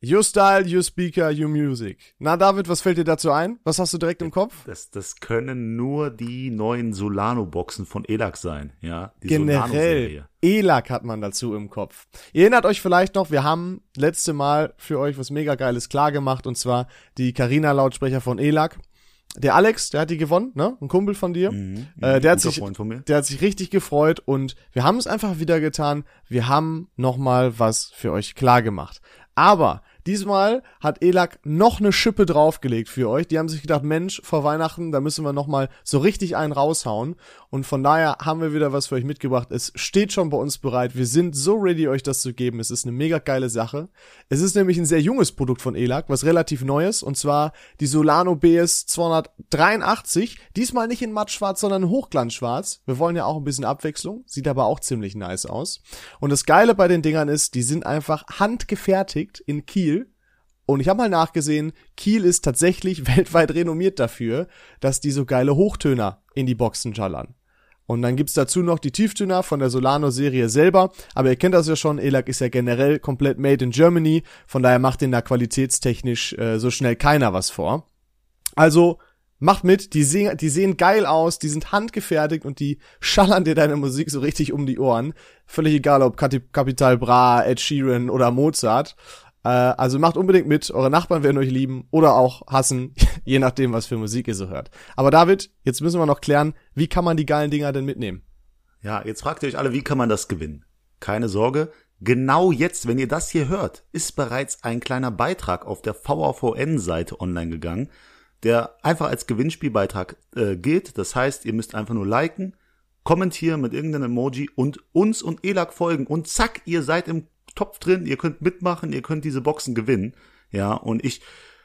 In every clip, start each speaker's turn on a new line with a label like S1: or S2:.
S1: Your Style, Your Speaker, Your Music. Na, David, was fällt dir dazu ein? Was hast du direkt im Kopf?
S2: Das, das können nur die neuen Solano-Boxen von ELAC sein, ja. Die
S1: Generell. ELAC hat man dazu im Kopf. Ihr erinnert euch vielleicht noch, wir haben letzte Mal für euch was mega geiles klar gemacht und zwar die Carina Lautsprecher von ELAC. Der Alex, der hat die gewonnen, ne? Ein Kumpel von dir. Mhm, äh, der hat sich, der hat sich richtig gefreut und wir haben es einfach wieder getan. Wir haben noch mal was für euch klar gemacht. Aber Diesmal hat ELAC noch eine Schippe draufgelegt für euch. Die haben sich gedacht, Mensch, vor Weihnachten, da müssen wir noch mal so richtig einen raushauen. Und von daher haben wir wieder was für euch mitgebracht. Es steht schon bei uns bereit. Wir sind so ready, euch das zu geben. Es ist eine mega geile Sache. Es ist nämlich ein sehr junges Produkt von ELAC, was relativ neues. Und zwar die Solano BS 283. Diesmal nicht in mattschwarz, sondern in hochglanzschwarz. Wir wollen ja auch ein bisschen Abwechslung. Sieht aber auch ziemlich nice aus. Und das Geile bei den Dingern ist, die sind einfach handgefertigt in Kiel und ich habe mal nachgesehen, Kiel ist tatsächlich weltweit renommiert dafür, dass die so geile Hochtöner in die Boxen schallern. Und dann gibt's dazu noch die Tieftöner von der Solano-Serie selber. Aber ihr kennt das ja schon, ELAC ist ja generell komplett made in Germany. Von daher macht den da qualitätstechnisch äh, so schnell keiner was vor. Also macht mit, die sehen, die sehen geil aus, die sind handgefertigt und die schallern dir deine Musik so richtig um die Ohren. Völlig egal, ob Capital Bra, Ed Sheeran oder Mozart. Äh, also macht unbedingt mit, eure Nachbarn werden euch lieben oder auch hassen, je nachdem, was für Musik ihr so hört. Aber David, jetzt müssen wir noch klären, wie kann man die geilen Dinger denn mitnehmen?
S2: Ja, jetzt fragt ihr euch alle, wie kann man das gewinnen? Keine Sorge, genau jetzt, wenn ihr das hier hört, ist bereits ein kleiner Beitrag auf der VAVN-Seite online gegangen, der einfach als Gewinnspielbeitrag äh, gilt. Das heißt, ihr müsst einfach nur liken, kommentieren mit irgendeinem Emoji und uns und ELAC folgen und zack, ihr seid im Topf drin, ihr könnt mitmachen, ihr könnt diese Boxen gewinnen. Ja, und ich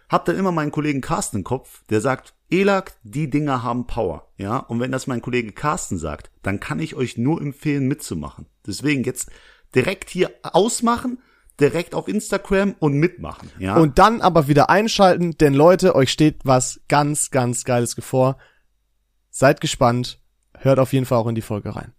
S2: habe dann immer meinen Kollegen Carsten im Kopf, der sagt, Elak, die Dinger haben Power. Ja, und wenn das mein Kollege Carsten sagt, dann kann ich euch nur empfehlen, mitzumachen. Deswegen jetzt direkt hier ausmachen, direkt auf Instagram und mitmachen. Ja.
S1: Und dann aber wieder einschalten, denn Leute, euch steht was ganz, ganz Geiles bevor. Seid gespannt, hört auf jeden Fall auch in die Folge rein.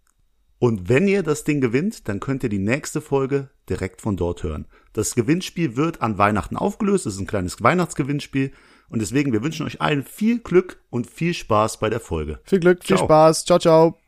S2: Und wenn ihr das Ding gewinnt, dann könnt ihr die nächste Folge direkt von dort hören. Das Gewinnspiel wird an Weihnachten aufgelöst. Es ist ein kleines Weihnachtsgewinnspiel. Und deswegen, wir wünschen euch allen viel Glück und viel Spaß bei der Folge.
S1: Viel Glück, ciao. viel Spaß. Ciao, ciao.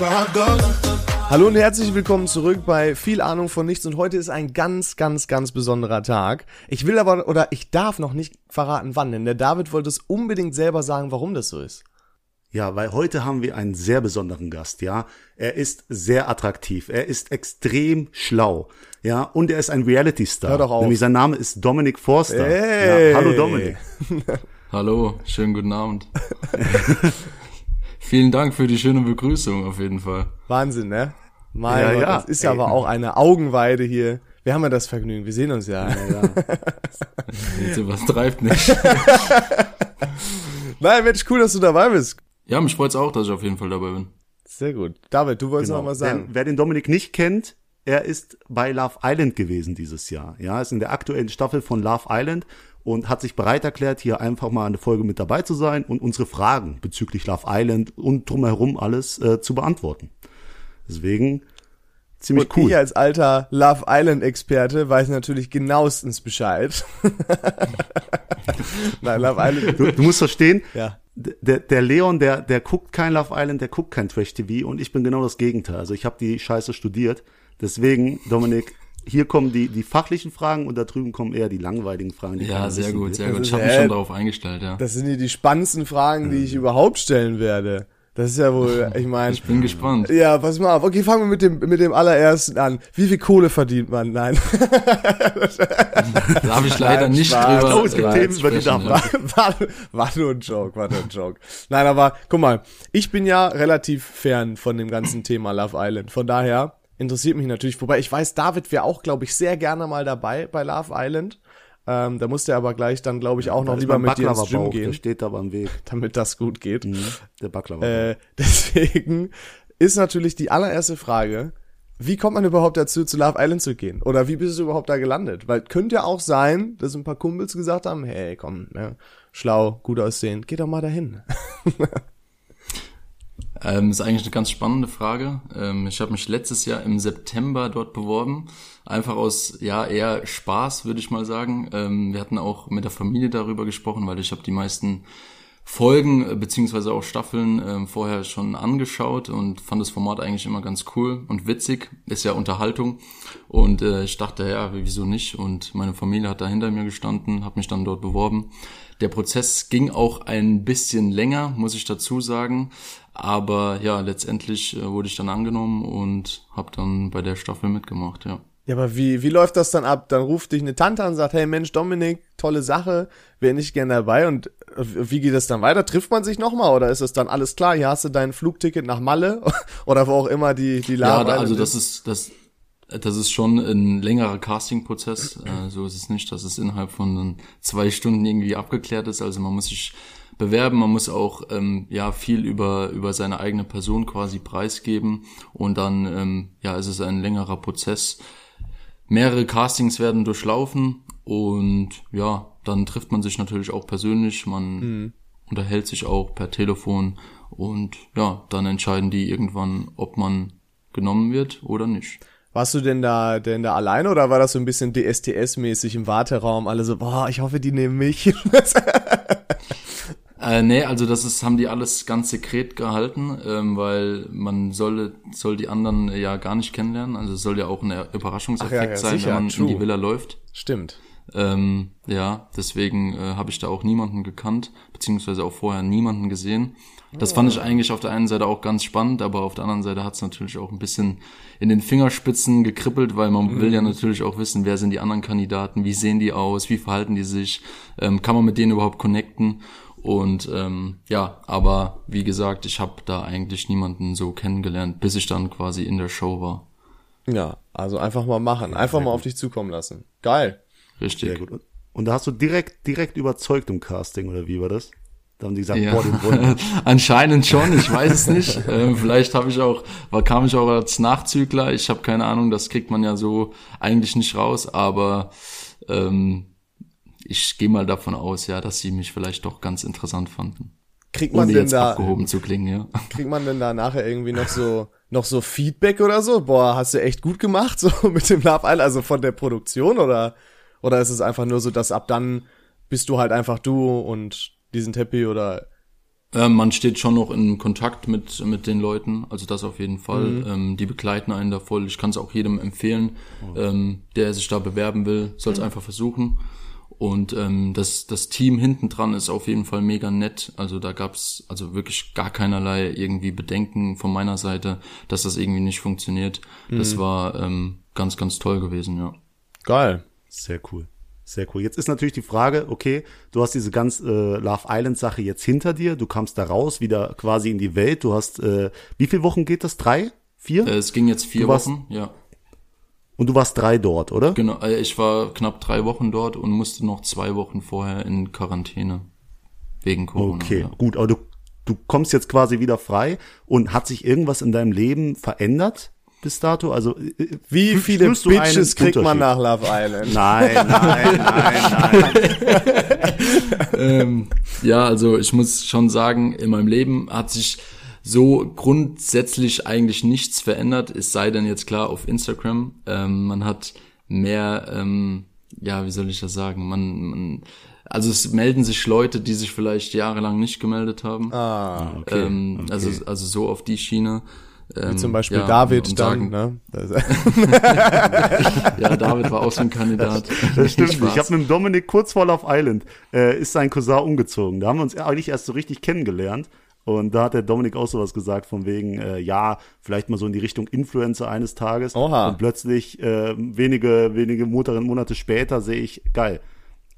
S1: Hallo und herzlich willkommen zurück bei viel Ahnung von nichts und heute ist ein ganz, ganz, ganz besonderer Tag. Ich will aber oder ich darf noch nicht verraten, wann, denn der David wollte es unbedingt selber sagen, warum das so ist.
S2: Ja, weil heute haben wir einen sehr besonderen Gast, ja. Er ist sehr attraktiv, er ist extrem schlau, ja, und er ist ein Reality-Star. Hör doch auf. Nämlich sein Name ist Dominic Forster. Hey. Ja, hallo Dominic.
S3: hallo, schönen guten Abend. Vielen Dank für die schöne Begrüßung auf jeden Fall.
S1: Wahnsinn, ne? Mein ja, Gott, ja. das ist ja aber auch eine Augenweide hier. Wir haben ja das Vergnügen, wir sehen uns ja. ja,
S3: ja. was treibt nicht.
S1: Nein, Mensch, cool, dass du dabei bist.
S3: Ja, mich freut's auch, dass ich auf jeden Fall dabei bin.
S1: Sehr gut. David, du wolltest genau. noch was sagen.
S2: Denn, wer den Dominik nicht kennt, er ist bei Love Island gewesen dieses Jahr. Ja, ist in der aktuellen Staffel von Love Island und hat sich bereit erklärt, hier einfach mal eine Folge mit dabei zu sein und unsere Fragen bezüglich Love Island und drumherum alles äh, zu beantworten. Deswegen ziemlich
S1: und
S2: cool.
S1: Ich als alter Love Island Experte weiß natürlich genauestens Bescheid.
S2: Nein, Love Island. Du, du musst verstehen, ja. der, der Leon, der, der guckt kein Love Island, der guckt kein Trash TV und ich bin genau das Gegenteil. Also ich habe die Scheiße studiert. Deswegen, Dominik, hier kommen die, die fachlichen Fragen und da drüben kommen eher die langweiligen Fragen. Die
S3: ja, sehr gut, sehr gut. Ich habe mich schon darauf eingestellt, ja.
S1: Das sind die, die spannendsten Fragen, die ich überhaupt stellen werde. Das ist ja wohl, ich meine.
S3: Ich bin gespannt.
S1: Ja, pass mal auf. Okay, fangen wir mit dem, mit dem allerersten an. Wie viel Kohle verdient man? Nein.
S3: da habe ich leider Nein, nicht Spaß. drüber. Oh, es gibt Themen, über die
S1: darf ja. war, war nur ein Joke, war nur ein Joke. Nein, aber guck mal, ich bin ja relativ fern von dem ganzen Thema Love Island. Von daher interessiert mich natürlich. Wobei ich weiß, David wäre auch, glaube ich, sehr gerne mal dabei bei Love Island. Ähm, da musste er aber gleich dann, glaube ich, auch noch lieber mit dir ins Gym gehen. Der
S2: steht aber am Weg.
S1: Damit das gut geht. Mhm,
S2: der Baklava.
S1: Äh, deswegen ist natürlich die allererste Frage, wie kommt man überhaupt dazu, zu Love Island zu gehen? Oder wie bist du überhaupt da gelandet? Weil könnte ja auch sein, dass ein paar Kumpels gesagt haben, hey, komm, ja, schlau, gut aussehen, geh doch mal dahin.
S3: ähm, ist eigentlich eine ganz spannende Frage. Ähm, ich habe mich letztes Jahr im September dort beworben. Einfach aus, ja, eher Spaß, würde ich mal sagen. Ähm, wir hatten auch mit der Familie darüber gesprochen, weil ich habe die meisten Folgen äh, beziehungsweise auch Staffeln äh, vorher schon angeschaut und fand das Format eigentlich immer ganz cool und witzig. Ist ja Unterhaltung und äh, ich dachte, ja, wieso nicht? Und meine Familie hat da hinter mir gestanden, habe mich dann dort beworben. Der Prozess ging auch ein bisschen länger, muss ich dazu sagen. Aber ja, letztendlich äh, wurde ich dann angenommen und habe dann bei der Staffel mitgemacht, ja.
S1: Ja, aber wie, wie läuft das dann ab? Dann ruft dich eine Tante an und sagt, hey Mensch, Dominik, tolle Sache, wäre nicht gern dabei. Und wie geht das dann weiter? Trifft man sich nochmal oder ist es dann alles klar? Hier hast du dein Flugticket nach Malle oder wo auch immer die, die
S3: Lage Ja, also das ist, das, das ist schon ein längerer Castingprozess. Äh, so ist es nicht, dass es innerhalb von zwei Stunden irgendwie abgeklärt ist. Also man muss sich bewerben, man muss auch ähm, ja viel über über seine eigene Person quasi preisgeben und dann ähm, ja ist es ein längerer Prozess mehrere Castings werden durchlaufen und ja, dann trifft man sich natürlich auch persönlich, man mhm. unterhält sich auch per Telefon und ja, dann entscheiden die irgendwann, ob man genommen wird oder nicht.
S1: Warst du denn da denn da alleine oder war das so ein bisschen DSTS-mäßig im Warteraum? Alle so, boah, ich hoffe, die nehmen mich.
S3: Äh, nee, also das ist, haben die alles ganz sekret gehalten, ähm, weil man soll, soll die anderen ja gar nicht kennenlernen. Also es soll ja auch ein Überraschungseffekt ja, ja, sein, sicher, wenn man true. in die Villa läuft.
S1: Stimmt.
S3: Ähm, ja, deswegen äh, habe ich da auch niemanden gekannt, beziehungsweise auch vorher niemanden gesehen. Das fand ich eigentlich auf der einen Seite auch ganz spannend, aber auf der anderen Seite hat es natürlich auch ein bisschen in den Fingerspitzen gekribbelt, weil man mhm. will ja natürlich auch wissen, wer sind die anderen Kandidaten, wie sehen die aus, wie verhalten die sich, ähm, kann man mit denen überhaupt connecten. Und ähm, ja, aber wie gesagt, ich habe da eigentlich niemanden so kennengelernt, bis ich dann quasi in der Show war.
S1: Ja, also einfach mal machen, einfach mal auf dich zukommen lassen. Geil.
S3: Richtig. Sehr gut.
S2: Und da hast du direkt, direkt überzeugt im Casting, oder wie war das? Da haben die gesagt,
S3: ja. boah, den Anscheinend schon, ich weiß es nicht. ähm, vielleicht habe ich auch, war, kam ich auch als Nachzügler, ich habe keine Ahnung, das kriegt man ja so eigentlich nicht raus, aber ähm, ich gehe mal davon aus, ja, dass sie mich vielleicht doch ganz interessant fanden.
S1: Kriegt man denn da
S3: abgehoben zu klingen, ja.
S1: Kriegt man denn da nachher irgendwie noch so noch so Feedback oder so? Boah, hast du echt gut gemacht so mit dem Love Island, also von der Produktion oder oder ist es einfach nur so, dass ab dann bist du halt einfach du und die sind happy oder
S3: ähm, man steht schon noch in Kontakt mit, mit den Leuten, also das auf jeden Fall. Mhm. Ähm, die begleiten einen da voll. Ich kann es auch jedem empfehlen, oh. ähm, der sich da bewerben will, soll es mhm. einfach versuchen. Und ähm, das, das Team hinten dran ist auf jeden Fall mega nett. Also da gab's also wirklich gar keinerlei irgendwie Bedenken von meiner Seite, dass das irgendwie nicht funktioniert. Mhm. Das war ähm, ganz, ganz toll gewesen, ja.
S1: Geil.
S2: Sehr cool. Sehr cool. Jetzt ist natürlich die Frage, okay, du hast diese ganz äh, Love Island Sache jetzt hinter dir, du kamst da raus, wieder quasi in die Welt. Du hast, äh, wie viele Wochen geht das? Drei? Vier?
S3: Äh, es ging jetzt vier Wochen, ja.
S2: Und du warst drei dort, oder?
S3: Genau, äh, ich war knapp drei Wochen dort und musste noch zwei Wochen vorher in Quarantäne. Wegen Corona.
S2: Okay, ja. gut, aber du, du kommst jetzt quasi wieder frei und hat sich irgendwas in deinem Leben verändert? bis dato? Also
S1: äh, wie viele Bitches kriegt man nach Love Island?
S2: Nein, nein, nein,
S3: nein. ähm, ja, also ich muss schon sagen, in meinem Leben hat sich so grundsätzlich eigentlich nichts verändert, es sei denn jetzt klar auf Instagram. Ähm, man hat mehr, ähm, ja, wie soll ich das sagen? Man, man, also es melden sich Leute, die sich vielleicht jahrelang nicht gemeldet haben.
S1: Ah, okay.
S3: Ähm,
S1: okay.
S3: Also, also so auf die Schiene.
S1: Wie zum ähm, Beispiel ja, David dann, ne?
S3: ja, David war auch so ein Kandidat.
S2: Das stimmt. Ich habe mit Dominik kurz vor Love Island äh, ist sein Cousin umgezogen. Da haben wir uns eigentlich erst so richtig kennengelernt. Und da hat der Dominik auch sowas gesagt, von wegen, äh, ja, vielleicht mal so in die Richtung Influencer eines Tages.
S1: Oha.
S2: Und plötzlich, äh, wenige, wenige Monate, später sehe ich, geil,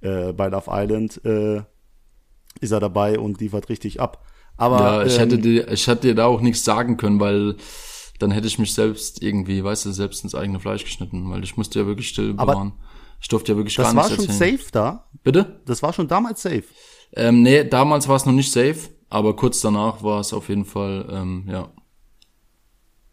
S2: äh, bei Love Island äh, ist er dabei und liefert richtig ab. Aber
S3: ja, ich ähm, hätte dir, ich hätte dir da auch nichts sagen können, weil dann hätte ich mich selbst irgendwie, weißt du, selbst ins eigene Fleisch geschnitten, weil ich musste ja wirklich still bewahren. Ich durfte ja wirklich gar nichts erzählen.
S2: Das war schon safe da?
S3: Bitte?
S2: Das war schon damals safe?
S3: Ähm, nee, damals war es noch nicht safe. Aber kurz danach war es auf jeden Fall, ähm, ja.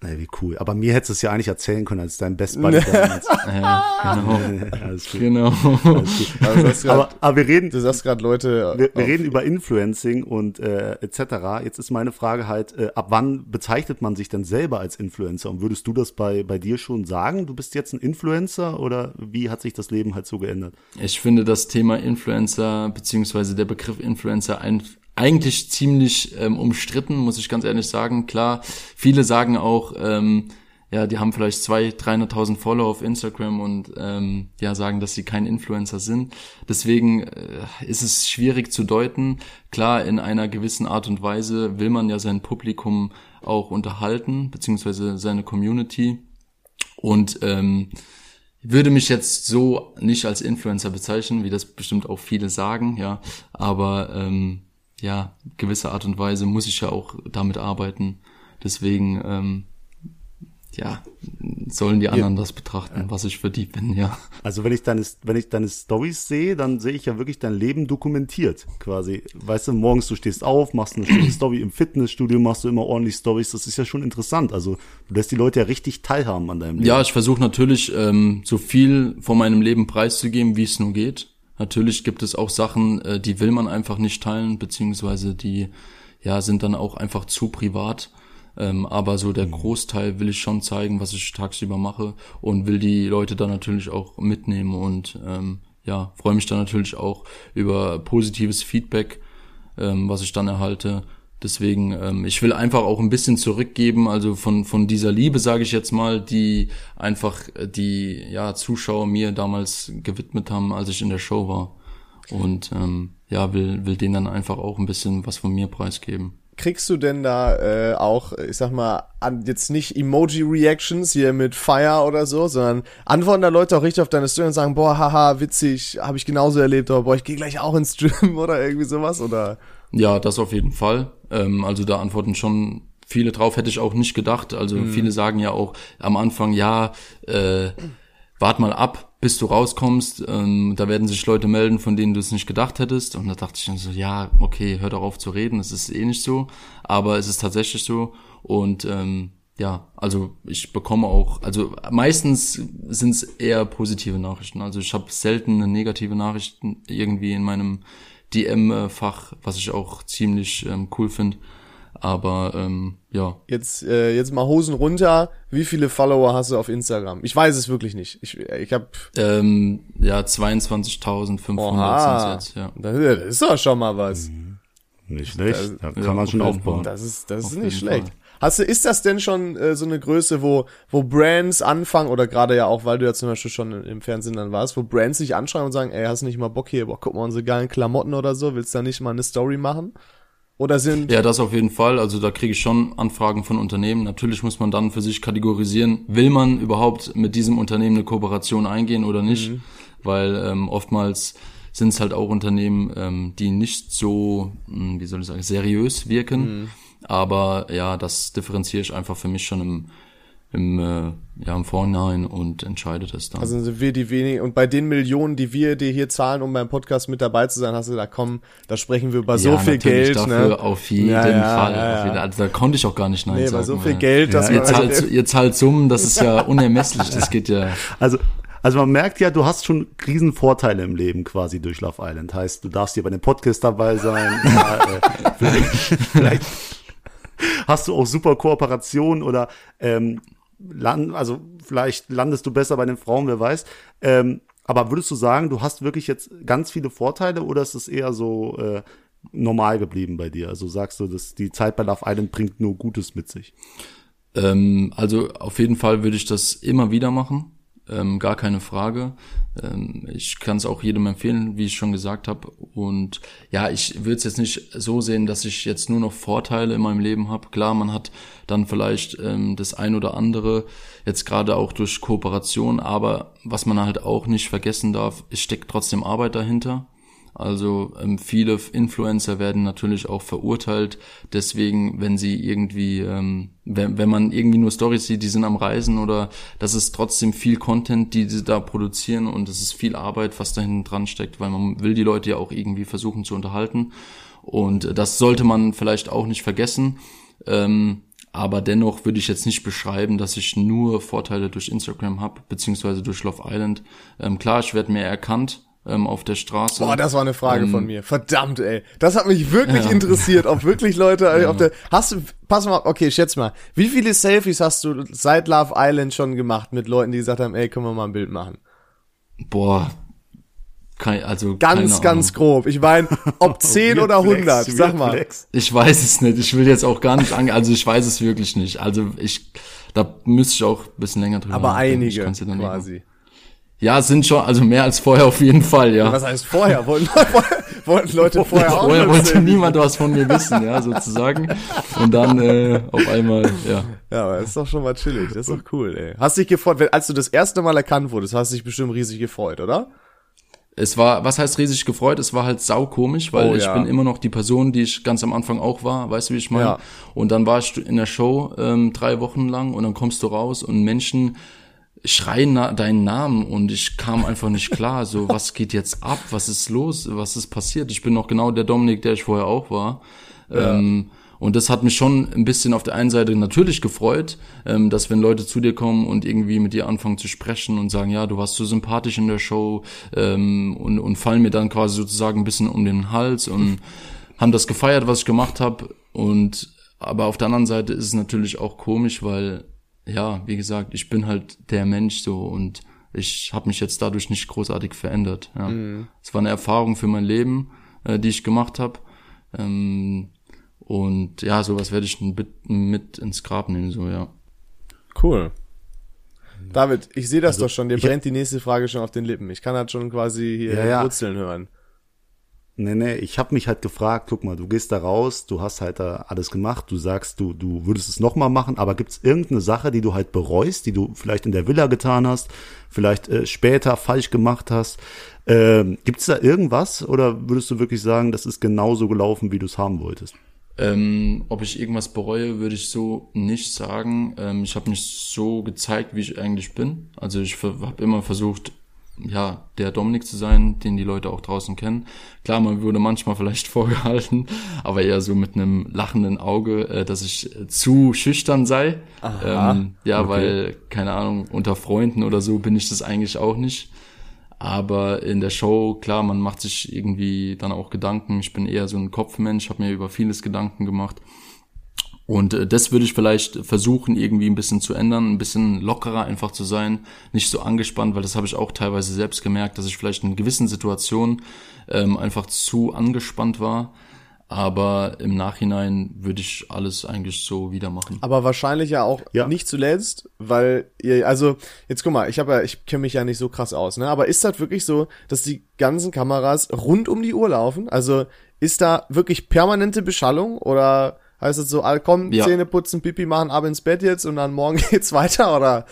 S2: Ey, wie cool. Aber mir hättest du es ja eigentlich erzählen können als dein Best Buddy damals.
S3: Ja, genau.
S2: Alles gut.
S3: genau.
S2: Alles gut.
S1: Aber grad-
S2: Aber, aber wir reden,
S1: du sagst gerade Leute.
S2: wir, wir reden über Influencing und äh, etc. Jetzt ist meine Frage halt, äh, ab wann bezeichnet man sich denn selber als Influencer? Und würdest du das bei, bei dir schon sagen? Du bist jetzt ein Influencer oder wie hat sich das Leben halt so geändert?
S3: Ich finde das Thema Influencer beziehungsweise der Begriff Influencer ein, eigentlich ziemlich ähm, umstritten, muss ich ganz ehrlich sagen. Klar, viele sagen auch, ähm, ja, die haben vielleicht zwei, 300.000 Follower auf Instagram und ähm, ja sagen, dass sie kein Influencer sind. Deswegen äh, ist es schwierig zu deuten. Klar, in einer gewissen Art und Weise will man ja sein Publikum auch unterhalten beziehungsweise seine Community und ähm, würde mich jetzt so nicht als Influencer bezeichnen, wie das bestimmt auch viele sagen, ja. Aber ähm, ja, gewisse Art und Weise muss ich ja auch damit arbeiten. Deswegen, ähm, ja, sollen die anderen das betrachten, was ich für die bin, ja.
S2: Also wenn ich deine, wenn ich deine Stories sehe, dann sehe ich ja wirklich dein Leben dokumentiert, quasi. Weißt du, morgens du stehst auf, machst eine schöne Story im Fitnessstudio, machst du immer ordentlich Stories. Das ist ja schon interessant. Also du lässt die Leute ja richtig teilhaben an deinem Leben.
S3: Ja, ich versuche natürlich, ähm, so viel von meinem Leben preiszugeben, wie es nur geht. Natürlich gibt es auch Sachen, äh, die will man einfach nicht teilen, beziehungsweise die ja sind dann auch einfach zu privat. Ähm, aber so der Großteil will ich schon zeigen, was ich tagsüber mache und will die Leute dann natürlich auch mitnehmen und ähm, ja, freue mich dann natürlich auch über positives Feedback, ähm, was ich dann erhalte. Deswegen, ähm, ich will einfach auch ein bisschen zurückgeben, also von von dieser Liebe, sage ich jetzt mal, die einfach äh, die ja Zuschauer mir damals gewidmet haben, als ich in der Show war. Und ähm, ja, will will denen dann einfach auch ein bisschen was von mir preisgeben.
S1: Kriegst du denn da äh, auch, ich sag mal, an, jetzt nicht Emoji-Reactions hier mit Fire oder so, sondern antworten da Leute auch richtig auf deine Story und sagen, boah, haha, witzig, habe ich genauso erlebt, oder boah, ich gehe gleich auch ins Gym oder irgendwie sowas, oder?
S3: Ja, das auf jeden Fall. Ähm, also da antworten schon viele drauf, hätte ich auch nicht gedacht. Also viele sagen ja auch am Anfang, ja, äh, wart mal ab, bis du rauskommst. Ähm, da werden sich Leute melden, von denen du es nicht gedacht hättest. Und da dachte ich dann so, ja, okay, hör doch auf zu reden, es ist eh nicht so. Aber es ist tatsächlich so. Und ähm, ja, also ich bekomme auch, also meistens sind es eher positive Nachrichten. Also ich habe selten eine negative Nachricht irgendwie in meinem DM-Fach, was ich auch ziemlich ähm, cool finde. Aber ähm, ja,
S1: Jetzt, äh, jetzt mal Hosen runter, wie viele Follower hast du auf Instagram? Ich weiß es wirklich nicht. Ich, ich habe
S3: ähm, ja 22.500
S1: Oha.
S3: sind jetzt, ja.
S1: das ist- das ist doch schon mal was.
S2: Nicht schlecht.
S1: Das-
S2: Da kann
S3: ja,
S2: man schon aufbauen.
S1: Das ist, das ist nicht schlecht.
S3: Fall.
S1: Hast du, ist das denn schon äh, so eine Größe, wo, wo Brands anfangen, oder gerade ja auch, weil du ja zum Beispiel schon im Fernsehen dann warst, wo Brands sich anschreiben und sagen, ey, hast du nicht mal Bock hier, boah, guck mal unsere geilen Klamotten oder so, willst du da nicht mal eine Story machen? Oder sind,
S3: Ja, das auf jeden Fall. Also da kriege ich schon Anfragen von Unternehmen. Natürlich muss man dann für sich kategorisieren, will man überhaupt mit diesem Unternehmen eine Kooperation eingehen oder nicht. Weil ähm, oftmals sind es halt auch Unternehmen, ähm, die nicht so, mh, wie soll ich sagen, seriös wirken. Aber ja, das differenziere ich einfach für mich schon im, im, äh, ja, im Vorhinein und entscheide das dann.
S1: also sind wir die wenigen, und bei den Millionen, die wir dir hier zahlen, um beim Podcast mit dabei zu sein, hast du da komm, da sprechen wir über so
S3: ja,
S1: viel
S3: natürlich
S1: Geld,
S3: dafür
S1: ne?
S3: auf jeden
S1: Ja, ja,
S3: Fall.
S1: ja, ja.
S3: Auf jeden, also da konnte ich auch gar nicht nein
S1: Nee,
S3: sagen.
S1: bei so viel
S3: weil-
S1: Geld, dass
S3: Ihr zahlt, ihr zahlt Summen, das ist ja unermesslich, das geht ja.
S2: Also, also man merkt ja, du hast schon riesen Vorteile im Leben quasi durch Love Island. Heißt, du darfst hier bei dem Podcast dabei sein. ja, äh, vielleicht, vielleicht hast du auch super Kooperationen oder ähm, land, also vielleicht landest du besser bei den Frauen, wer weiß. Ähm, aber würdest du sagen, du hast wirklich jetzt ganz viele Vorteile oder ist es eher so äh, normal geblieben bei dir? Also sagst du, dass die Zeit bei Love Island bringt nur Gutes mit sich?
S3: Ähm, also auf jeden Fall würde ich das immer wieder machen. Ähm, gar keine Frage. Ähm, ich kann es auch jedem empfehlen, wie ich schon gesagt habe. Und ja, ich würde es jetzt nicht so sehen, dass ich jetzt nur noch Vorteile in meinem Leben habe. Klar, man hat dann vielleicht ähm, das ein oder andere, jetzt gerade auch durch Kooperation, aber was man halt auch nicht vergessen darf, es steckt trotzdem Arbeit dahinter. Also ähm, viele Influencer werden natürlich auch verurteilt. Deswegen, wenn sie irgendwie, ähm, wenn, wenn man irgendwie nur Stories sieht, die sind am Reisen oder das ist trotzdem viel Content, die sie da produzieren und es ist viel Arbeit, was da hinten dran steckt, weil man will die Leute ja auch irgendwie versuchen zu unterhalten. Und das sollte man vielleicht auch nicht vergessen. Ähm, aber dennoch würde ich jetzt nicht beschreiben, dass ich nur Vorteile durch Instagram habe, beziehungsweise durch Love Island. Ähm, klar, ich werde mehr erkannt, ähm, auf der Straße.
S1: Boah, das war eine Frage ähm, von mir. Verdammt, ey. Das hat mich wirklich ja. interessiert, ob wirklich Leute ja. auf der. Hast du, pass mal, okay, schätz mal. Wie viele Selfies hast du seit Love Island schon gemacht mit Leuten, die gesagt haben, ey, können wir mal ein Bild machen?
S3: Boah. Kein, also
S1: ganz, ganz grob. Ich meine, ob 10 oder 100, flex, sag mal. Flex.
S3: Ich weiß es nicht. Ich will jetzt auch gar nicht an, also ich weiß es wirklich nicht. Also ich, da müsste ich auch ein bisschen länger drüber
S1: Aber einige quasi.
S3: Ja, sind schon, also mehr als vorher auf jeden Fall, ja.
S1: Was heißt vorher? Wollten, wollten Leute vorher auch
S3: Vorher wollte niemand was von mir wissen, ja, sozusagen. Und dann äh, auf einmal, ja.
S1: Ja, aber das ist doch schon mal chillig, das ist doch cool, ey. Hast dich gefreut, als du das erste Mal erkannt wurdest, hast du dich bestimmt riesig gefreut, oder?
S3: Es war, was heißt riesig gefreut? Es war halt saukomisch, weil oh, ich ja. bin immer noch die Person, die ich ganz am Anfang auch war, weißt du, wie ich meine? Ja. Und dann war ich in der Show ähm, drei Wochen lang und dann kommst du raus und Menschen schreien na deinen Namen und ich kam einfach nicht klar. So, was geht jetzt ab? Was ist los? Was ist passiert? Ich bin noch genau der Dominik, der ich vorher auch war. Ja. Ähm, und das hat mich schon ein bisschen auf der einen Seite natürlich gefreut, ähm, dass wenn Leute zu dir kommen und irgendwie mit dir anfangen zu sprechen und sagen, ja, du warst so sympathisch in der Show ähm, und, und fallen mir dann quasi sozusagen ein bisschen um den Hals und haben das gefeiert, was ich gemacht habe. Und aber auf der anderen Seite ist es natürlich auch komisch, weil ja, wie gesagt, ich bin halt der Mensch so und ich habe mich jetzt dadurch nicht großartig verändert. Ja. Mhm. Es war eine Erfahrung für mein Leben, äh, die ich gemacht habe. Ähm, und ja, sowas werde ich mit, mit ins Grab nehmen, so ja.
S1: Cool. David, ich sehe das also, doch schon, dir brennt die nächste Frage schon auf den Lippen. Ich kann halt schon quasi hier ja, ja. Wurzeln hören.
S2: Nee, nee, ich habe mich halt gefragt, guck mal, du gehst da raus, du hast halt da alles gemacht, du sagst, du, du würdest es nochmal machen, aber gibt's irgendeine Sache, die du halt bereust, die du vielleicht in der Villa getan hast, vielleicht äh, später falsch gemacht hast? Ähm, gibt's da irgendwas oder würdest du wirklich sagen, das ist genauso gelaufen, wie du es haben wolltest?
S3: Ähm, ob ich irgendwas bereue, würde ich so nicht sagen. Ähm, ich habe mich so gezeigt, wie ich eigentlich bin. Also ich habe immer versucht, ja, der Dominik zu sein, den die Leute auch draußen kennen. Klar, man würde manchmal vielleicht vorgehalten, aber eher so mit einem lachenden Auge, äh, dass ich zu schüchtern sei. Aha, ähm, ja, okay. weil, keine Ahnung, unter Freunden oder so bin ich das eigentlich auch nicht. Aber in der Show, klar, man macht sich irgendwie dann auch Gedanken. Ich bin eher so ein Kopfmensch, habe mir über vieles Gedanken gemacht. Und äh, das würde ich vielleicht versuchen, irgendwie ein bisschen zu ändern, ein bisschen lockerer einfach zu sein, nicht so angespannt, weil das habe ich auch teilweise selbst gemerkt, dass ich vielleicht in gewissen Situationen ähm, einfach zu angespannt war. Aber im Nachhinein würde ich alles eigentlich so wieder machen.
S1: Aber wahrscheinlich ja auch ja. nicht zuletzt, weil ihr, also jetzt guck mal, ich habe ja, ich kenne mich ja nicht so krass aus, ne? Aber ist das wirklich so, dass die ganzen Kameras rund um die Uhr laufen? Also ist da wirklich permanente Beschallung oder Heißt es so, komm, ja. Zähne putzen, Pipi machen, ab ins Bett jetzt und dann morgen geht's weiter, oder?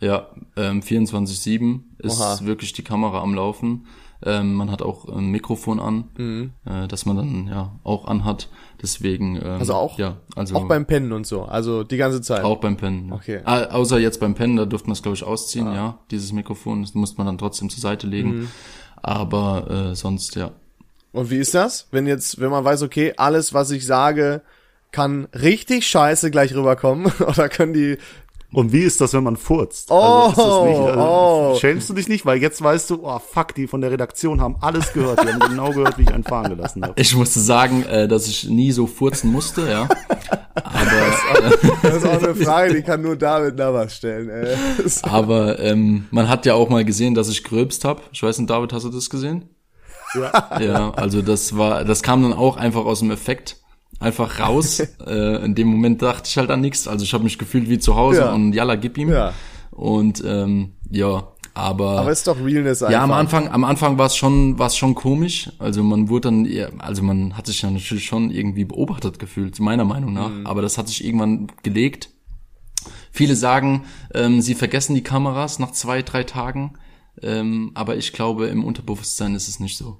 S3: Ja, ähm, 24-7 ist Oha. wirklich die Kamera am Laufen. Ähm, man hat auch ein Mikrofon an, mhm. äh, das man dann ja auch anhat. Deswegen ähm,
S1: also auch ja also auch beim Pennen und so, also die ganze Zeit.
S3: Auch beim Pennen. Okay. Ah, außer jetzt beim Pennen, da durfte man es glaube ich ausziehen, ah. ja. Dieses Mikrofon, das muss man dann trotzdem zur Seite legen. Mhm. Aber äh, sonst ja.
S1: Und wie ist das, wenn jetzt, wenn man weiß, okay, alles, was ich sage, kann richtig scheiße gleich rüberkommen oder können die
S2: und wie ist das, wenn man furzt?
S1: Oh, also nicht, also, oh.
S2: Schämst du dich nicht? Weil jetzt weißt du, oh fuck, die von der Redaktion haben alles gehört. Die haben genau gehört, wie ich einen fahren gelassen habe.
S3: Ich musste sagen, äh, dass ich nie so furzen musste, ja. Aber
S1: äh, das ist auch eine Frage, die kann nur David Navas stellen. Ey.
S3: Aber ähm, man hat ja auch mal gesehen, dass ich gröbst hab. Ich weiß nicht, David, hast du das gesehen? Ja. Ja, also das war, das kam dann auch einfach aus dem Effekt einfach raus. äh, in dem Moment dachte ich halt an nichts. Also ich habe mich gefühlt wie zu Hause ja. und jalla, gib ihm. Ja. Und ähm, ja, aber
S1: aber ist doch Realness einfach.
S3: Ja, am Anfang am Anfang war es schon war es schon komisch. Also man wurde dann eher, also man hat sich ja natürlich schon irgendwie beobachtet gefühlt, meiner Meinung nach, mhm. aber das hat sich irgendwann gelegt. Viele sagen, ähm, sie vergessen die Kameras nach zwei, drei Tagen, ähm, aber ich glaube, im Unterbewusstsein ist es nicht so.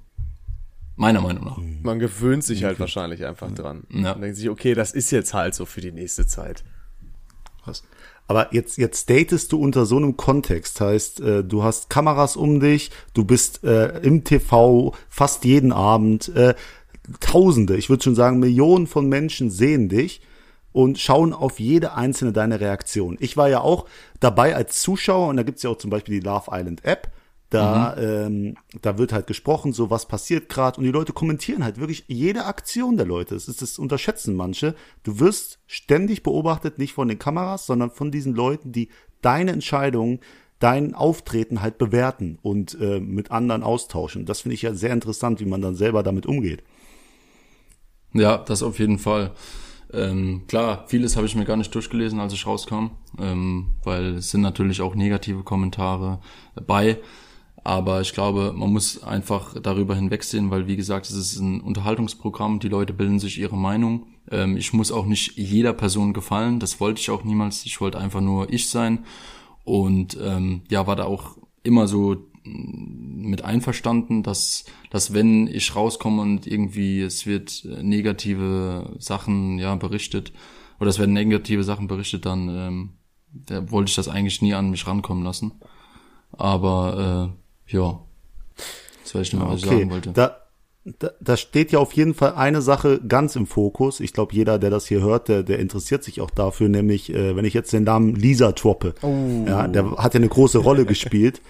S3: Meiner Meinung nach.
S1: Man gewöhnt sich halt wahrscheinlich einfach dran. Ja. Man denkt sich, okay, das ist jetzt halt so für die nächste Zeit.
S2: Was? Aber jetzt, jetzt datest du unter so einem Kontext, heißt, äh, du hast Kameras um dich, du bist äh, im TV fast jeden Abend, äh, Tausende, ich würde schon sagen, Millionen von Menschen sehen dich. und schauen auf jede einzelne deine Reaktion. Ich war ja auch dabei als Zuschauer und da gibt's ja auch zum Beispiel die Love Island App. Da, mhm. ähm, da wird halt gesprochen, so was passiert gerade und die Leute kommentieren halt wirklich jede Aktion der Leute. Das ist das unterschätzen manche. Du wirst ständig beobachtet, nicht von den Kameras, sondern von diesen Leuten, die deine Entscheidungen, dein Auftreten halt bewerten und äh, mit anderen austauschen. Das finde ich ja sehr interessant, wie man dann selber damit umgeht.
S3: Ja, das auf jeden Fall. Ähm, klar, vieles habe ich mir gar nicht durchgelesen, als ich rauskam, ähm, weil es sind natürlich auch negative Kommentare bei. Aber ich glaube, man muss einfach darüber hinwegsehen, weil wie gesagt, es ist ein Unterhaltungsprogramm, die Leute bilden sich ihre Meinung. Ähm, ich muss auch nicht jeder Person gefallen, das wollte ich auch niemals. Ich wollte einfach nur ich sein. Und ähm, ja, war da auch immer so mit einverstanden, dass, dass wenn ich rauskomme und irgendwie es wird negative Sachen ja berichtet oder es werden negative Sachen berichtet, dann ähm, da wollte ich das eigentlich nie an mich rankommen lassen. Aber äh, ja, das weiß ich nicht was okay. ich sagen wollte.
S2: Da, da, da steht ja auf jeden Fall eine Sache ganz im Fokus. Ich glaube, jeder, der das hier hört, der, der interessiert sich auch dafür, nämlich, äh, wenn ich jetzt den Namen Lisa droppe, oh. ja, der hat ja eine große Rolle gespielt.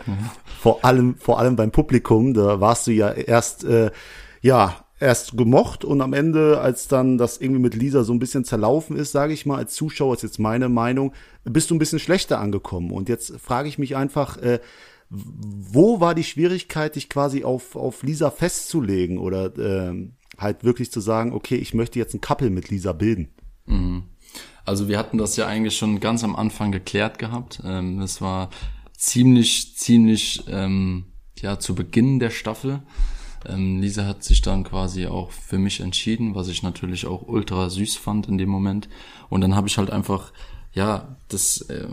S2: vor allem, vor allem beim Publikum, da warst du ja erst, äh, ja, erst gemocht und am Ende, als dann das irgendwie mit Lisa so ein bisschen zerlaufen ist, sage ich mal, als Zuschauer ist jetzt meine Meinung, bist du ein bisschen schlechter angekommen. Und jetzt frage ich mich einfach, äh, wo war die Schwierigkeit, dich quasi auf, auf Lisa festzulegen oder äh, halt wirklich zu sagen, okay, ich möchte jetzt ein Couple mit Lisa bilden?
S3: Mhm. Also wir hatten das ja eigentlich schon ganz am Anfang geklärt gehabt. Ähm, das war ziemlich, ziemlich ähm, ja zu Beginn der Staffel. Ähm, Lisa hat sich dann quasi auch für mich entschieden, was ich natürlich auch ultra süß fand in dem Moment. Und dann habe ich halt einfach ja, das, äh,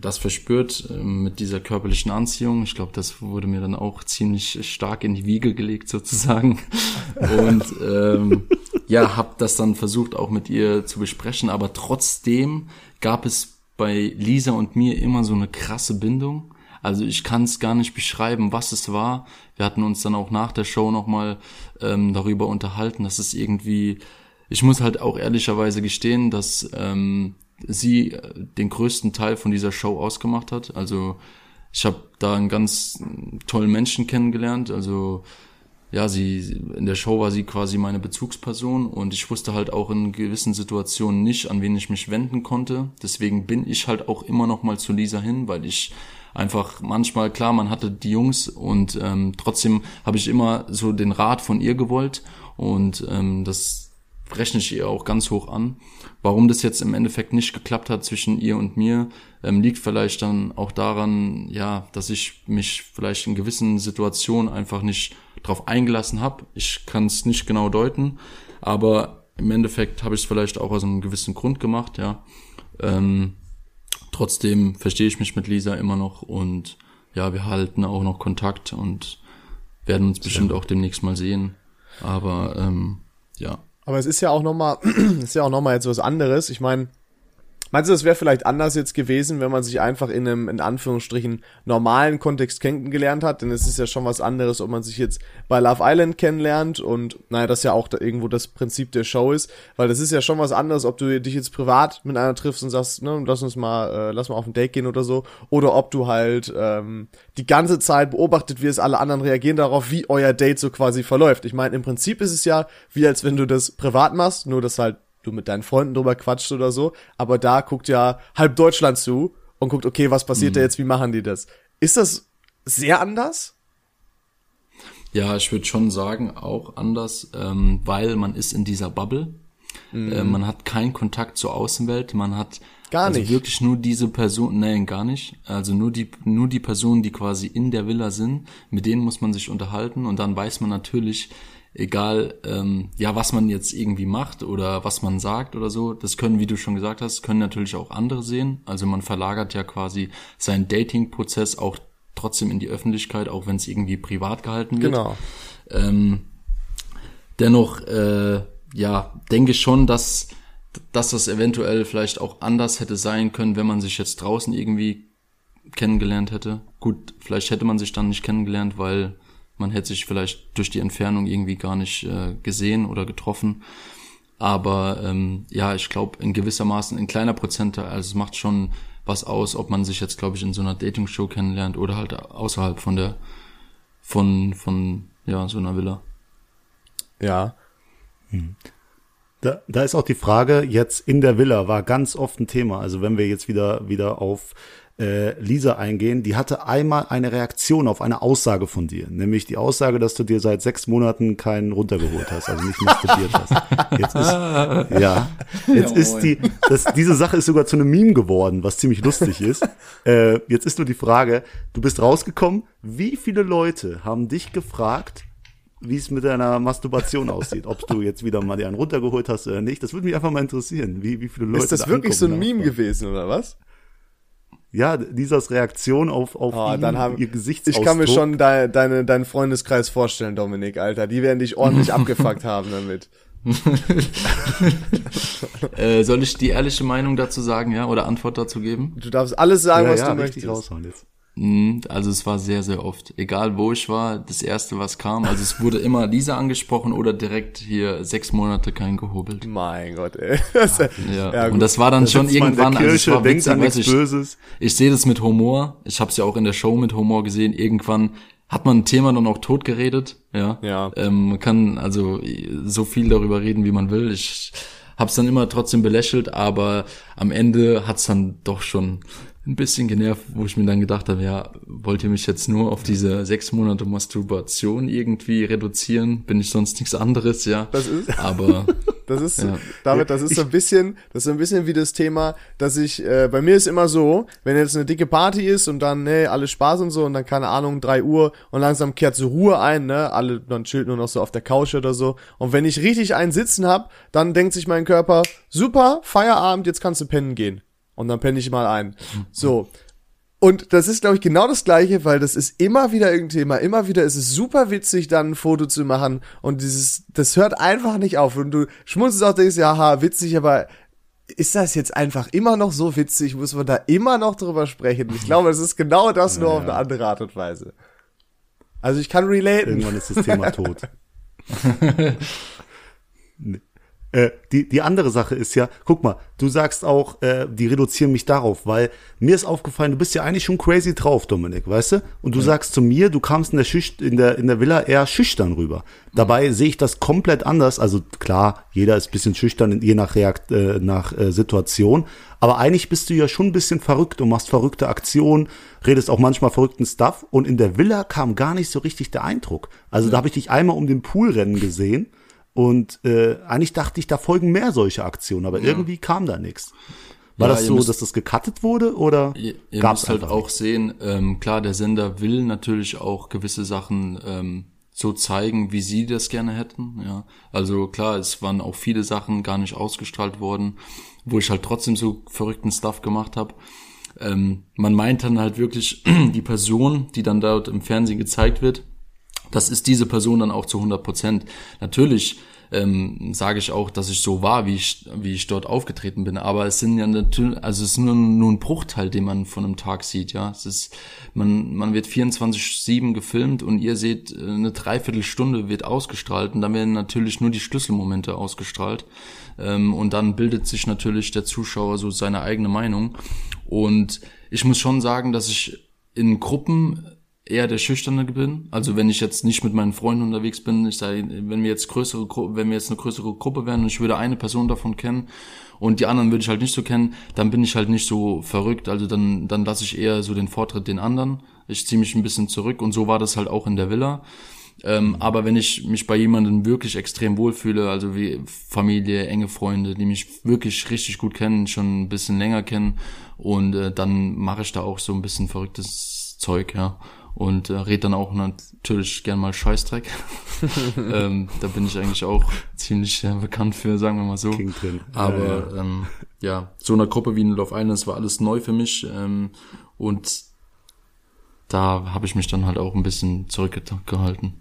S3: das verspürt äh, mit dieser körperlichen Anziehung. Ich glaube, das wurde mir dann auch ziemlich stark in die Wiege gelegt sozusagen. Und ähm, ja, habe das dann versucht auch mit ihr zu besprechen. Aber trotzdem gab es bei Lisa und mir immer so eine krasse Bindung. Also ich kann es gar nicht beschreiben, was es war. Wir hatten uns dann auch nach der Show nochmal ähm, darüber unterhalten, dass es irgendwie, ich muss halt auch ehrlicherweise gestehen, dass ähm, sie äh, den größten Teil von dieser Show ausgemacht hat. Also ich habe da einen ganz tollen Menschen kennengelernt. Also ja, sie in der Show war sie quasi meine Bezugsperson und ich wusste halt auch in gewissen Situationen nicht, an wen ich mich wenden konnte. Deswegen bin ich halt auch immer noch mal zu Lisa hin, weil ich einfach manchmal klar, man hatte die Jungs und ähm, trotzdem habe ich immer so den Rat von ihr gewollt und ähm, das rechne ich ihr auch ganz hoch an. Warum das jetzt im Endeffekt nicht geklappt hat zwischen ihr und mir, ähm, liegt vielleicht dann auch daran, ja, dass ich mich vielleicht in gewissen Situationen einfach nicht drauf eingelassen habe. Ich kann es nicht genau deuten, aber im Endeffekt habe ich es vielleicht auch aus einem gewissen Grund gemacht, ja. Ähm, trotzdem verstehe ich mich mit Lisa immer noch und ja, wir halten auch noch Kontakt und werden uns bestimmt auch demnächst mal sehen. Aber ähm, ja.
S1: Aber es ist ja auch nochmal, ist ja auch nochmal jetzt was anderes. Ich meine, Meinst du, das wäre vielleicht anders jetzt gewesen, wenn man sich einfach in einem, in Anführungsstrichen, normalen Kontext kennengelernt hat? Denn es ist ja schon was anderes, ob man sich jetzt bei Love Island kennenlernt und, naja, das ja auch da irgendwo das Prinzip der Show ist, weil das ist ja schon was anderes, ob du dich jetzt privat mit einer triffst und sagst, ne, lass uns mal, äh, lass mal auf ein Date gehen oder so, oder ob du halt ähm, die ganze Zeit beobachtet wirst, alle anderen reagieren darauf, wie euer Date so quasi verläuft. Ich meine, im Prinzip ist es ja wie als wenn du das privat machst, nur dass halt du mit deinen Freunden drüber quatscht oder so, aber da guckt ja halb Deutschland zu und guckt, okay, was passiert mhm. da jetzt, wie machen die das? Ist das sehr anders?
S3: Ja, ich würde schon sagen, auch anders, ähm, weil man ist in dieser Bubble. Mhm. Äh, man hat keinen Kontakt zur Außenwelt, man hat
S1: gar
S3: also
S1: nicht.
S3: wirklich nur diese Person, nein, gar nicht. Also nur die, nur die Personen, die quasi in der Villa sind, mit denen muss man sich unterhalten und dann weiß man natürlich, egal ähm, ja was man jetzt irgendwie macht oder was man sagt oder so das können wie du schon gesagt hast können natürlich auch andere sehen. Also man verlagert ja quasi seinen Dating-Prozess auch trotzdem in die Öffentlichkeit auch wenn es irgendwie privat gehalten wird.
S1: Genau.
S3: Ähm, dennoch äh, ja denke schon dass dass das eventuell vielleicht auch anders hätte sein können wenn man sich jetzt draußen irgendwie kennengelernt hätte. Gut vielleicht hätte man sich dann nicht kennengelernt weil man hätte sich vielleicht durch die Entfernung irgendwie gar nicht äh, gesehen oder getroffen. Aber ähm, ja, ich glaube in gewissermaßen in kleiner Prozentteil, also es macht schon was aus, ob man sich jetzt, glaube ich, in so einer Dating-Show kennenlernt oder halt außerhalb von der, von, von, ja, so einer Villa.
S1: Ja.
S2: Da, da ist auch die Frage, jetzt in der Villa war ganz oft ein Thema. Also wenn wir jetzt wieder, wieder auf äh, Lisa eingehen, die hatte einmal eine Reaktion auf eine Aussage von dir, nämlich die Aussage, dass du dir seit sechs Monaten keinen runtergeholt hast, also nicht masturbiert hast. Jetzt ist, ja, jetzt
S3: Ja,
S2: ist die, das, diese Sache ist sogar zu einem Meme geworden, was ziemlich lustig ist. Äh, jetzt ist nur die Frage, du bist rausgekommen, wie viele Leute haben dich gefragt, wie es mit deiner Masturbation aussieht, ob du jetzt wieder mal dir einen runtergeholt hast oder nicht. Das würde mich einfach mal interessieren, wie, wie viele Leute.
S1: Ist das
S2: da
S1: wirklich so ein Meme gewesen, oder was?
S2: Ja, Lisas Reaktion auf, auf
S1: Oh,
S2: ihn,
S1: dann haben,
S2: ihr Gesichtsausdruck.
S1: ich kann mir schon de, deine, deinen Freundeskreis vorstellen, Dominik, Alter. Die werden dich ordentlich abgefuckt haben damit.
S3: Äh, soll ich die ehrliche Meinung dazu sagen, ja, oder Antwort dazu geben?
S1: Du darfst alles sagen,
S2: ja,
S1: was
S2: ja,
S1: du möchtest.
S2: raushauen jetzt.
S3: Mhm, Also es war sehr, sehr oft. Egal wo ich war, das erste, was kam. Also es wurde immer Lisa angesprochen oder direkt hier sechs Monate kein gehobelt.
S1: Mein Gott, ey. Das,
S3: Ja.
S1: Ja,
S3: und das war dann schon
S2: man in
S3: irgendwann,
S2: der
S3: also es
S2: Kirche,
S3: war witzig,
S2: an
S3: weiß ich,
S2: Böses.
S3: ich sehe das mit Humor. Ich habe es ja auch in der Show mit Humor gesehen. Irgendwann hat man ein Thema dann auch tot geredet. Ja.
S1: Ja.
S3: Ähm, man kann also so viel darüber reden, wie man will. Ich habe es dann immer trotzdem belächelt, aber am Ende hat's dann doch schon ein bisschen genervt, wo ich mir dann gedacht habe, ja, wollt ihr mich jetzt nur auf diese sechs Monate Masturbation irgendwie reduzieren? Bin ich sonst nichts anderes, ja.
S1: Das ist-
S3: Aber
S1: Das ist,
S3: Ja.
S1: David, das ist so ein bisschen, das ist so ein bisschen wie das Thema, dass ich, äh, bei mir ist immer so, wenn jetzt eine dicke Party ist und dann, ne, alles Spaß und so und dann, keine Ahnung, drei Uhr und langsam kehrt so Ruhe ein, ne, alle, dann chillt nur noch so auf der Couch oder so. Und wenn ich richtig einen sitzen hab, dann denkt sich mein Körper, super, Feierabend, jetzt kannst du pennen gehen. Und dann penne ich mal ein. So. Und das ist, glaube ich, genau das Gleiche, weil das ist immer wieder irgendein Thema. Immer wieder ist es super witzig, dann ein Foto zu machen. Und dieses, das hört einfach nicht auf. Und du schmunzelst auch, denkst, ja, ha, witzig, aber ist das jetzt einfach immer noch so witzig? Muss man da immer noch drüber sprechen? Ich glaube, es ist genau das, nur auf eine andere Art und Weise. Also ich kann relaten.
S2: Irgendwann ist das Thema tot. nee. Äh, die, die andere Sache ist ja, guck mal, du sagst auch, äh, die reduzieren mich darauf, weil mir ist aufgefallen, du bist ja eigentlich schon crazy drauf, Dominik, weißt du? Und du sagst zu mir, du kamst in der, Schücht in der, in der Villa eher schüchtern rüber. Dabei sehe ich das komplett anders. Also klar, jeder ist ein bisschen schüchtern, je nach, Reakt, äh, nach äh, Situation. Aber eigentlich bist du ja schon ein bisschen verrückt und machst verrückte Aktionen, redest auch manchmal verrückten Stuff. Und in der Villa kam gar nicht so richtig der Eindruck. Also da habe ich dich einmal um den Pool rennen gesehen. Und äh, eigentlich dachte ich, da folgen mehr solche Aktionen, aber irgendwie kam da nichts. War
S3: Ja,
S2: das so,
S3: müsst-
S2: dass das gecuttet wurde oder
S3: Ihr, ihr
S2: gab's
S3: halt auch sehen, ähm, klar, der Sender will natürlich auch gewisse Sachen ähm, so zeigen, wie sie das gerne hätten. Ja, also klar, es waren auch viele Sachen gar nicht ausgestrahlt worden, wo ich halt trotzdem so verrückten Stuff gemacht habe. Ähm, man meint dann halt wirklich die Person, die dann dort im Fernsehen gezeigt wird, das ist diese Person dann auch zu 100 Prozent. Natürlich ähm, sage ich auch, dass ich so war, wie ich, wie ich dort aufgetreten bin. Aber es sind ja natürlich, also es ist nur, nur ein Bruchteil, den man von einem Tag sieht, ja. Es ist, man, man wird 24-7 gefilmt und ihr seht, äh, eine Dreiviertelstunde wird ausgestrahlt und dann werden natürlich nur die Schlüsselmomente ausgestrahlt. Ähm, und dann bildet sich natürlich der Zuschauer so seine eigene Meinung. Und ich muss schon sagen, dass ich in Gruppen eher der Schüchterne bin. Also wenn ich jetzt nicht mit meinen Freunden unterwegs bin, ich sage, wenn wir jetzt größere, wenn wir jetzt eine größere Gruppe wären und ich würde eine Person davon kennen und die anderen würde ich halt nicht so kennen, dann bin ich halt nicht so verrückt. Also dann, dann lasse ich eher so den Vortritt den anderen. Ich ziehe mich ein bisschen zurück und so war das halt auch in der Villa. Ähm, aber wenn ich mich bei jemandem wirklich extrem wohlfühle, also wie Familie, enge Freunde, die mich wirklich richtig gut kennen, schon ein bisschen länger kennen, und äh, dann mache ich da auch so ein bisschen verrücktes Zeug, ja. Und äh, red dann auch natürlich gern mal Scheißdreck. ähm, da bin ich eigentlich auch ziemlich äh, bekannt für, sagen wir mal so.
S2: King drin?
S3: Aber ähm, ja, so eine Gruppe wie in Love Island, das war alles neu für mich. Ähm, und da habe ich mich dann halt auch ein bisschen zurückgehalten.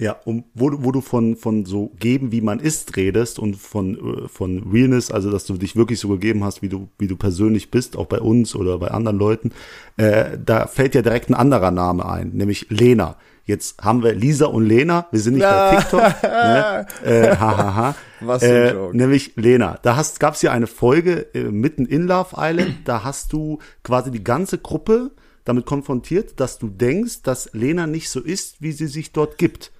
S2: Ja, um, wo, du- wo du von, von so geben, wie man ist, redest und von, äh, von Realness, also dass du dich wirklich so gegeben hast, wie du, wie du persönlich bist, auch bei uns oder bei anderen Leuten, äh, da fällt ja direkt ein anderer Name ein, nämlich Lena. Jetzt haben wir Lisa und Lena, wir sind nicht bei TikTok, ne? äh, hahaha.
S1: Was für ein
S2: äh,
S1: Joke.
S2: Nämlich Lena, da hast, gab's ja eine Folge äh, mitten in Love Island, da hast du quasi die ganze Gruppe damit konfrontiert, dass du denkst, dass Lena nicht so ist, wie sie sich dort gibt.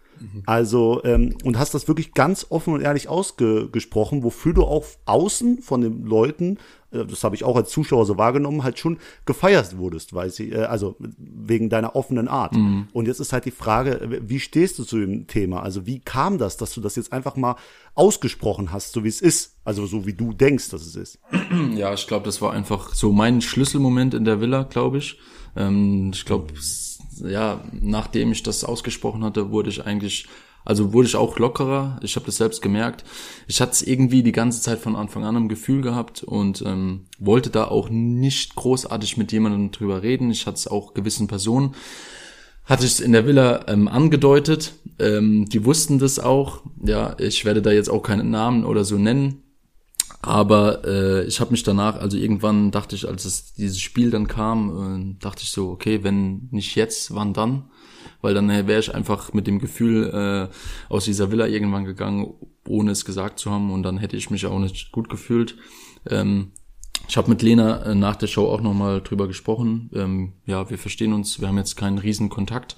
S2: Also, ähm, und hast das wirklich ganz offen und ehrlich ausgesprochen, wofür du auch außen von den Leuten, äh, das habe ich auch als Zuschauer so wahrgenommen, halt schon gefeiert wurdest, weil sie, äh, also wegen deiner offenen Art. Und jetzt ist halt die Frage, wie stehst du zu dem Thema? Also wie kam das, dass du das jetzt einfach mal ausgesprochen hast, so wie es ist, also so wie du denkst, dass es ist?
S3: Ja, ich glaube, das war einfach so mein Schlüsselmoment in der Villa, glaube ich. Ähm, ich glaube, ja, nachdem ich das ausgesprochen hatte, wurde ich eigentlich, also wurde ich auch lockerer. Ich habe das selbst gemerkt. Ich hatte es irgendwie die ganze Zeit von Anfang an im Gefühl gehabt und ähm, wollte da auch nicht großartig mit jemandem drüber reden. Ich hatte es auch gewissen Personen hatte ich es in der Villa ähm, angedeutet. Ähm, die wussten das auch. Ja, ich werde da jetzt auch keinen Namen oder so nennen. Aber äh, ich habe mich danach, also irgendwann dachte ich, als es dieses Spiel dann kam, äh, dachte ich so, okay, wenn nicht jetzt, wann dann? Weil dann wäre ich einfach mit dem Gefühl äh, aus dieser Villa irgendwann gegangen, ohne es gesagt zu haben und dann hätte ich mich auch nicht gut gefühlt. Ähm, ich habe mit Lena äh, nach der Show auch nochmal drüber gesprochen. Ähm, ja, wir verstehen uns, wir haben jetzt keinen riesen Kontakt,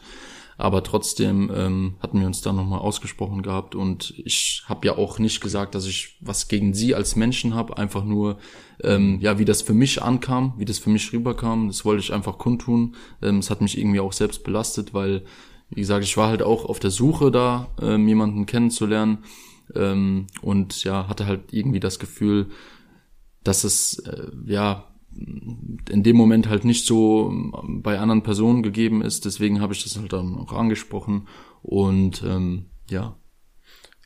S3: aber trotzdem ähm, hatten wir uns da nochmal ausgesprochen gehabt. Und ich habe ja auch nicht gesagt, dass ich was gegen sie als Menschen habe, einfach nur, ähm, ja, wie das für mich ankam, wie das für mich rüberkam, das wollte ich einfach kundtun. Ähm, es hat mich irgendwie auch selbst belastet, weil, wie gesagt, ich war halt auch auf der Suche da, ähm, jemanden kennenzulernen. Ähm, und ja, hatte halt irgendwie das Gefühl, dass es äh, ja in dem Moment halt nicht so ähm, bei anderen Personen gegeben ist. Deswegen habe ich das halt dann auch angesprochen und ähm, ja.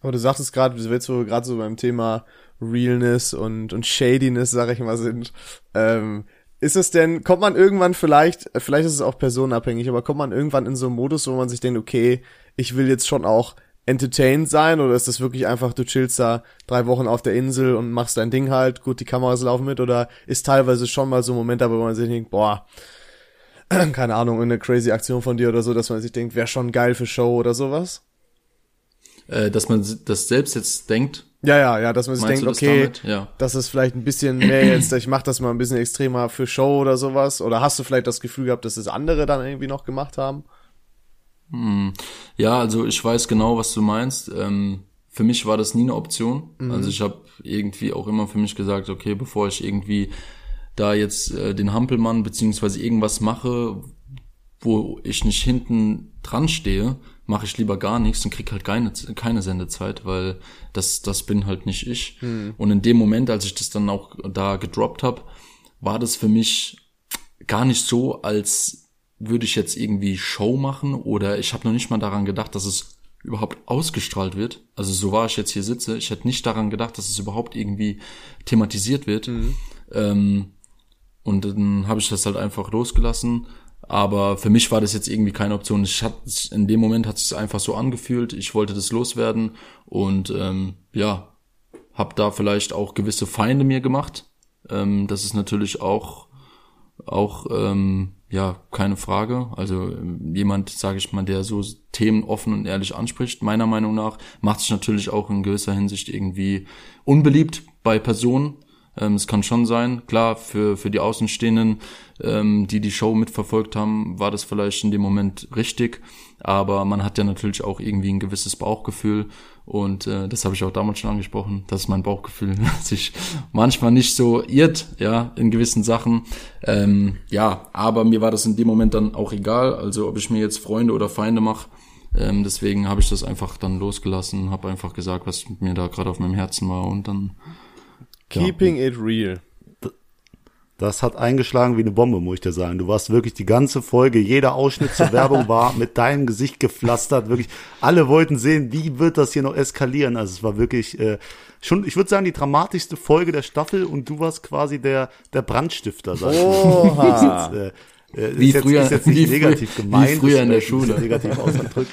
S1: Aber du sagtest gerade, wo wir gerade so beim Thema Realness und, und Shadiness, sag ich mal, sind, ähm, ist es denn, kommt man irgendwann vielleicht, vielleicht ist es auch personenabhängig, aber kommt man irgendwann in so einen Modus, wo man sich denkt, okay, ich will jetzt schon auch entertained sein oder ist das wirklich einfach, du chillst da drei Wochen auf der Insel und machst dein Ding halt, gut, die Kameras laufen mit oder ist teilweise schon mal so ein Moment, da, wo man sich denkt, boah, keine Ahnung, eine crazy Aktion von dir oder so, dass man sich denkt, wäre schon geil für Show oder sowas?
S3: Äh, dass man das selbst jetzt denkt.
S1: Ja, ja, ja, dass man sich denkt,
S3: das
S1: okay?
S3: Ja.
S1: das ist vielleicht ein bisschen mehr jetzt, ich mach das mal ein bisschen extremer für Show oder sowas. Oder hast du vielleicht das Gefühl gehabt, dass es andere dann irgendwie noch gemacht haben?
S3: Ja, also ich weiß genau, was du meinst. Ähm, für mich war das nie eine Option. Also ich habe irgendwie auch immer für mich gesagt, okay, bevor ich irgendwie da jetzt äh, den Hampelmann beziehungsweise irgendwas mache, wo ich nicht hinten dran stehe, mache ich lieber gar nichts und krieg halt keine, keine Sendezeit, weil das, das bin halt nicht ich. Und in dem Moment, als ich das dann auch da gedroppt habe, war das für mich gar nicht so, als würde ich jetzt irgendwie Show machen oder ich habe noch nicht mal daran gedacht, dass es überhaupt ausgestrahlt wird. Also so war ich jetzt hier sitze, ich hätte nicht daran gedacht, dass es überhaupt irgendwie thematisiert wird. Ähm, und dann habe ich das halt einfach losgelassen. Aber für mich war das jetzt irgendwie keine Option. Ich hat, in dem Moment hat es sich einfach so angefühlt. Ich wollte das loswerden und ähm, ja, habe da vielleicht auch gewisse Feinde mir gemacht. Ähm, das ist natürlich auch auch ähm, ja keine Frage. Also jemand, sage ich mal, der so Themen offen und ehrlich anspricht, meiner Meinung nach, macht sich natürlich auch in gewisser Hinsicht irgendwie unbeliebt bei Personen. Ähm, es kann schon sein, klar, für, für die Außenstehenden, ähm, die die Show mitverfolgt haben, war das vielleicht in dem Moment richtig. Aber man hat ja natürlich auch irgendwie ein gewisses Bauchgefühl. Und äh, das habe ich auch damals schon angesprochen, dass mein Bauchgefühl sich manchmal nicht so irrt, ja, in gewissen Sachen. Ähm, ja, aber mir war das in dem Moment dann auch egal. Also ob ich mir jetzt Freunde oder Feinde mache. Ähm, deswegen habe ich das einfach dann losgelassen, habe einfach gesagt, was mir da gerade auf meinem Herzen war und dann
S1: Keeping it real.
S2: Das hat eingeschlagen wie eine Bombe, muss ich dir sagen. Du warst wirklich die ganze Folge, jeder Ausschnitt zur Werbung war mit deinem Gesicht gepflastert. Wirklich, alle wollten sehen, wie wird das hier noch eskalieren. Also es war wirklich äh, schon, ich würde sagen, die dramatischste Folge der Staffel und du warst quasi der der Brandstifter. Sag ich mal.
S1: Oha.
S2: Ist, äh, äh,
S3: Wie
S2: ist jetzt,
S3: früher-
S2: ist jetzt nicht
S3: wie früher- wie in der
S2: ein bisschen
S3: Schule.
S2: negativ ausgedrückt.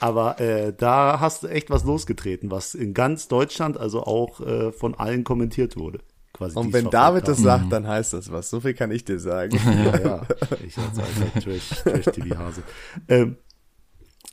S2: Aber äh, da hast du echt was losgetreten, was in ganz Deutschland, also auch äh, von allen kommentiert wurde. Quasi
S1: Und wenn David
S2: haben.
S1: das sagt, dann heißt das was. So viel kann ich dir sagen.
S2: Ja, ja. Ich als alter Trash- Trash-TV-Hase. ähm,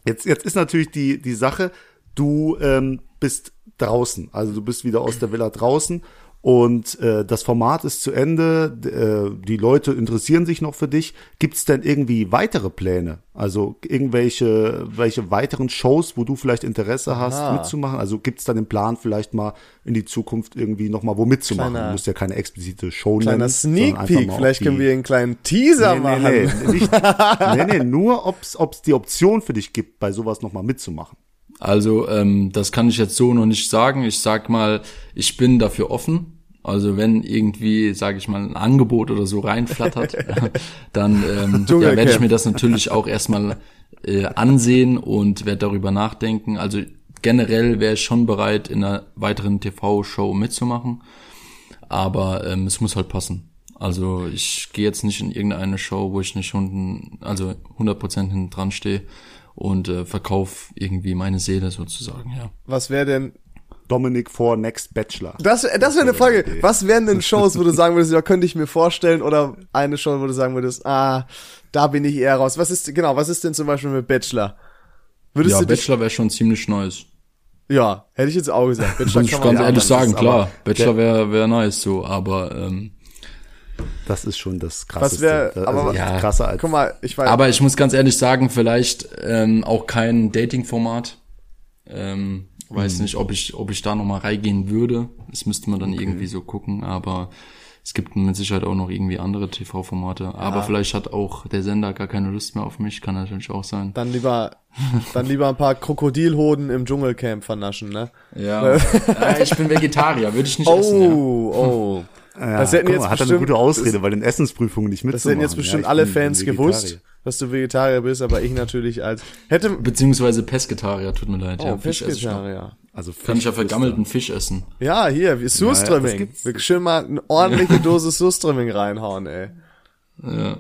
S2: Jetzt, jetzt ist natürlich die, die Sache, du ähm, bist draußen, also du bist wieder aus der Villa draußen und äh, das Format ist zu Ende, äh, die Leute interessieren sich noch für dich. Gibt es denn irgendwie weitere Pläne? Also irgendwelche welche weiteren Shows, wo du vielleicht Interesse hast,
S1: Aha.
S2: mitzumachen? Also gibt es da den Plan, vielleicht mal in die Zukunft irgendwie nochmal wo mitzumachen?
S1: Kleiner-
S2: du musst ja keine explizite Show
S1: Kleiner
S2: nennen. sondern
S1: Sneak Peek, vielleicht
S2: die-
S1: können wir einen kleinen Teaser
S2: Nee,
S1: machen.
S2: nee, nee, nicht, nee, nee, nur ob's ob's die Option für dich gibt, bei sowas nochmal mitzumachen.
S3: Also ähm, das kann ich jetzt so noch nicht sagen. Ich sag mal, ich bin dafür offen. Also wenn irgendwie, sage ich mal, ein Angebot oder so reinflattert, dann ähm, ja, werde ich mir das natürlich auch erstmal äh, ansehen und werde darüber nachdenken. Also generell wäre ich schon bereit, in einer weiteren TV-Show mitzumachen, aber ähm, es muss halt passen. Also ich gehe jetzt nicht in irgendeine Show, wo ich nicht unten, also 100% hinten dran stehe und äh, verkauf irgendwie meine Seele sozusagen, ja.
S1: Was wäre denn
S2: Dominik vor Next Bachelor.
S1: Das, das wäre eine Frage. Was wären denn Shows, wo du sagen würdest, ja, könnte ich mir vorstellen, oder eine Show, wo du sagen würdest, ah, da bin ich eher raus. Was ist, genau, was ist denn zum Beispiel mit Bachelor? Würdest
S3: Ja,
S1: du
S3: Bachelor wäre schon ziemlich nice.
S1: ja, hätte ich jetzt auch gesagt. Bachelor
S3: Muss ich
S1: kann
S3: ganz ehrlich sagen,
S2: ist
S3: klar. Bachelor wäre wär nice so, aber ähm,
S2: Das ist schon das krasseste.
S1: Was wär-
S2: Das-
S1: aber-
S2: also
S3: Ja.
S2: krasser als
S1: guck mal, ich weiß,
S3: aber ich muss ganz ehrlich sagen, vielleicht ähm, auch kein Dating-Format. Ähm, weiß nicht, ob ich ob ich da noch mal reingehen würde. Das müsste man dann irgendwie so gucken, aber es gibt mit Sicherheit auch noch irgendwie andere TV-Formate. Aber vielleicht hat auch der Sender gar keine Lust mehr auf mich, kann natürlich auch sein.
S1: dann lieber, dann lieber ein paar Krokodilhoden im Dschungelcamp vernaschen, ne?
S3: Ja, ja ich bin Vegetarier, würde ich nicht essen. Ja.
S1: Oh, oh.
S2: Ja,
S1: das hätten
S2: guck
S1: jetzt
S2: mal, hat er eine
S1: bestimmt,
S2: gute Ausrede, weil in Essensprüfungen nicht
S1: das
S2: mitzumachen.
S1: hätten jetzt bestimmt
S2: Ja,
S1: alle Fans gewusst, dass du Vegetarier bist, aber ich natürlich als, hätte,
S3: Beziehungsweise Pesketarier, tut mir leid.
S1: oh,
S3: ja, Fisch.
S1: Vegetarier.
S2: Also
S3: Kann ich ja
S2: Fisch-
S3: vergammelten Fisch essen.
S1: Ja, hier, wie
S2: das
S1: Surströmming. Wir schön mal eine ordentliche Dose Surströmming reinhauen, ey.
S3: Ja.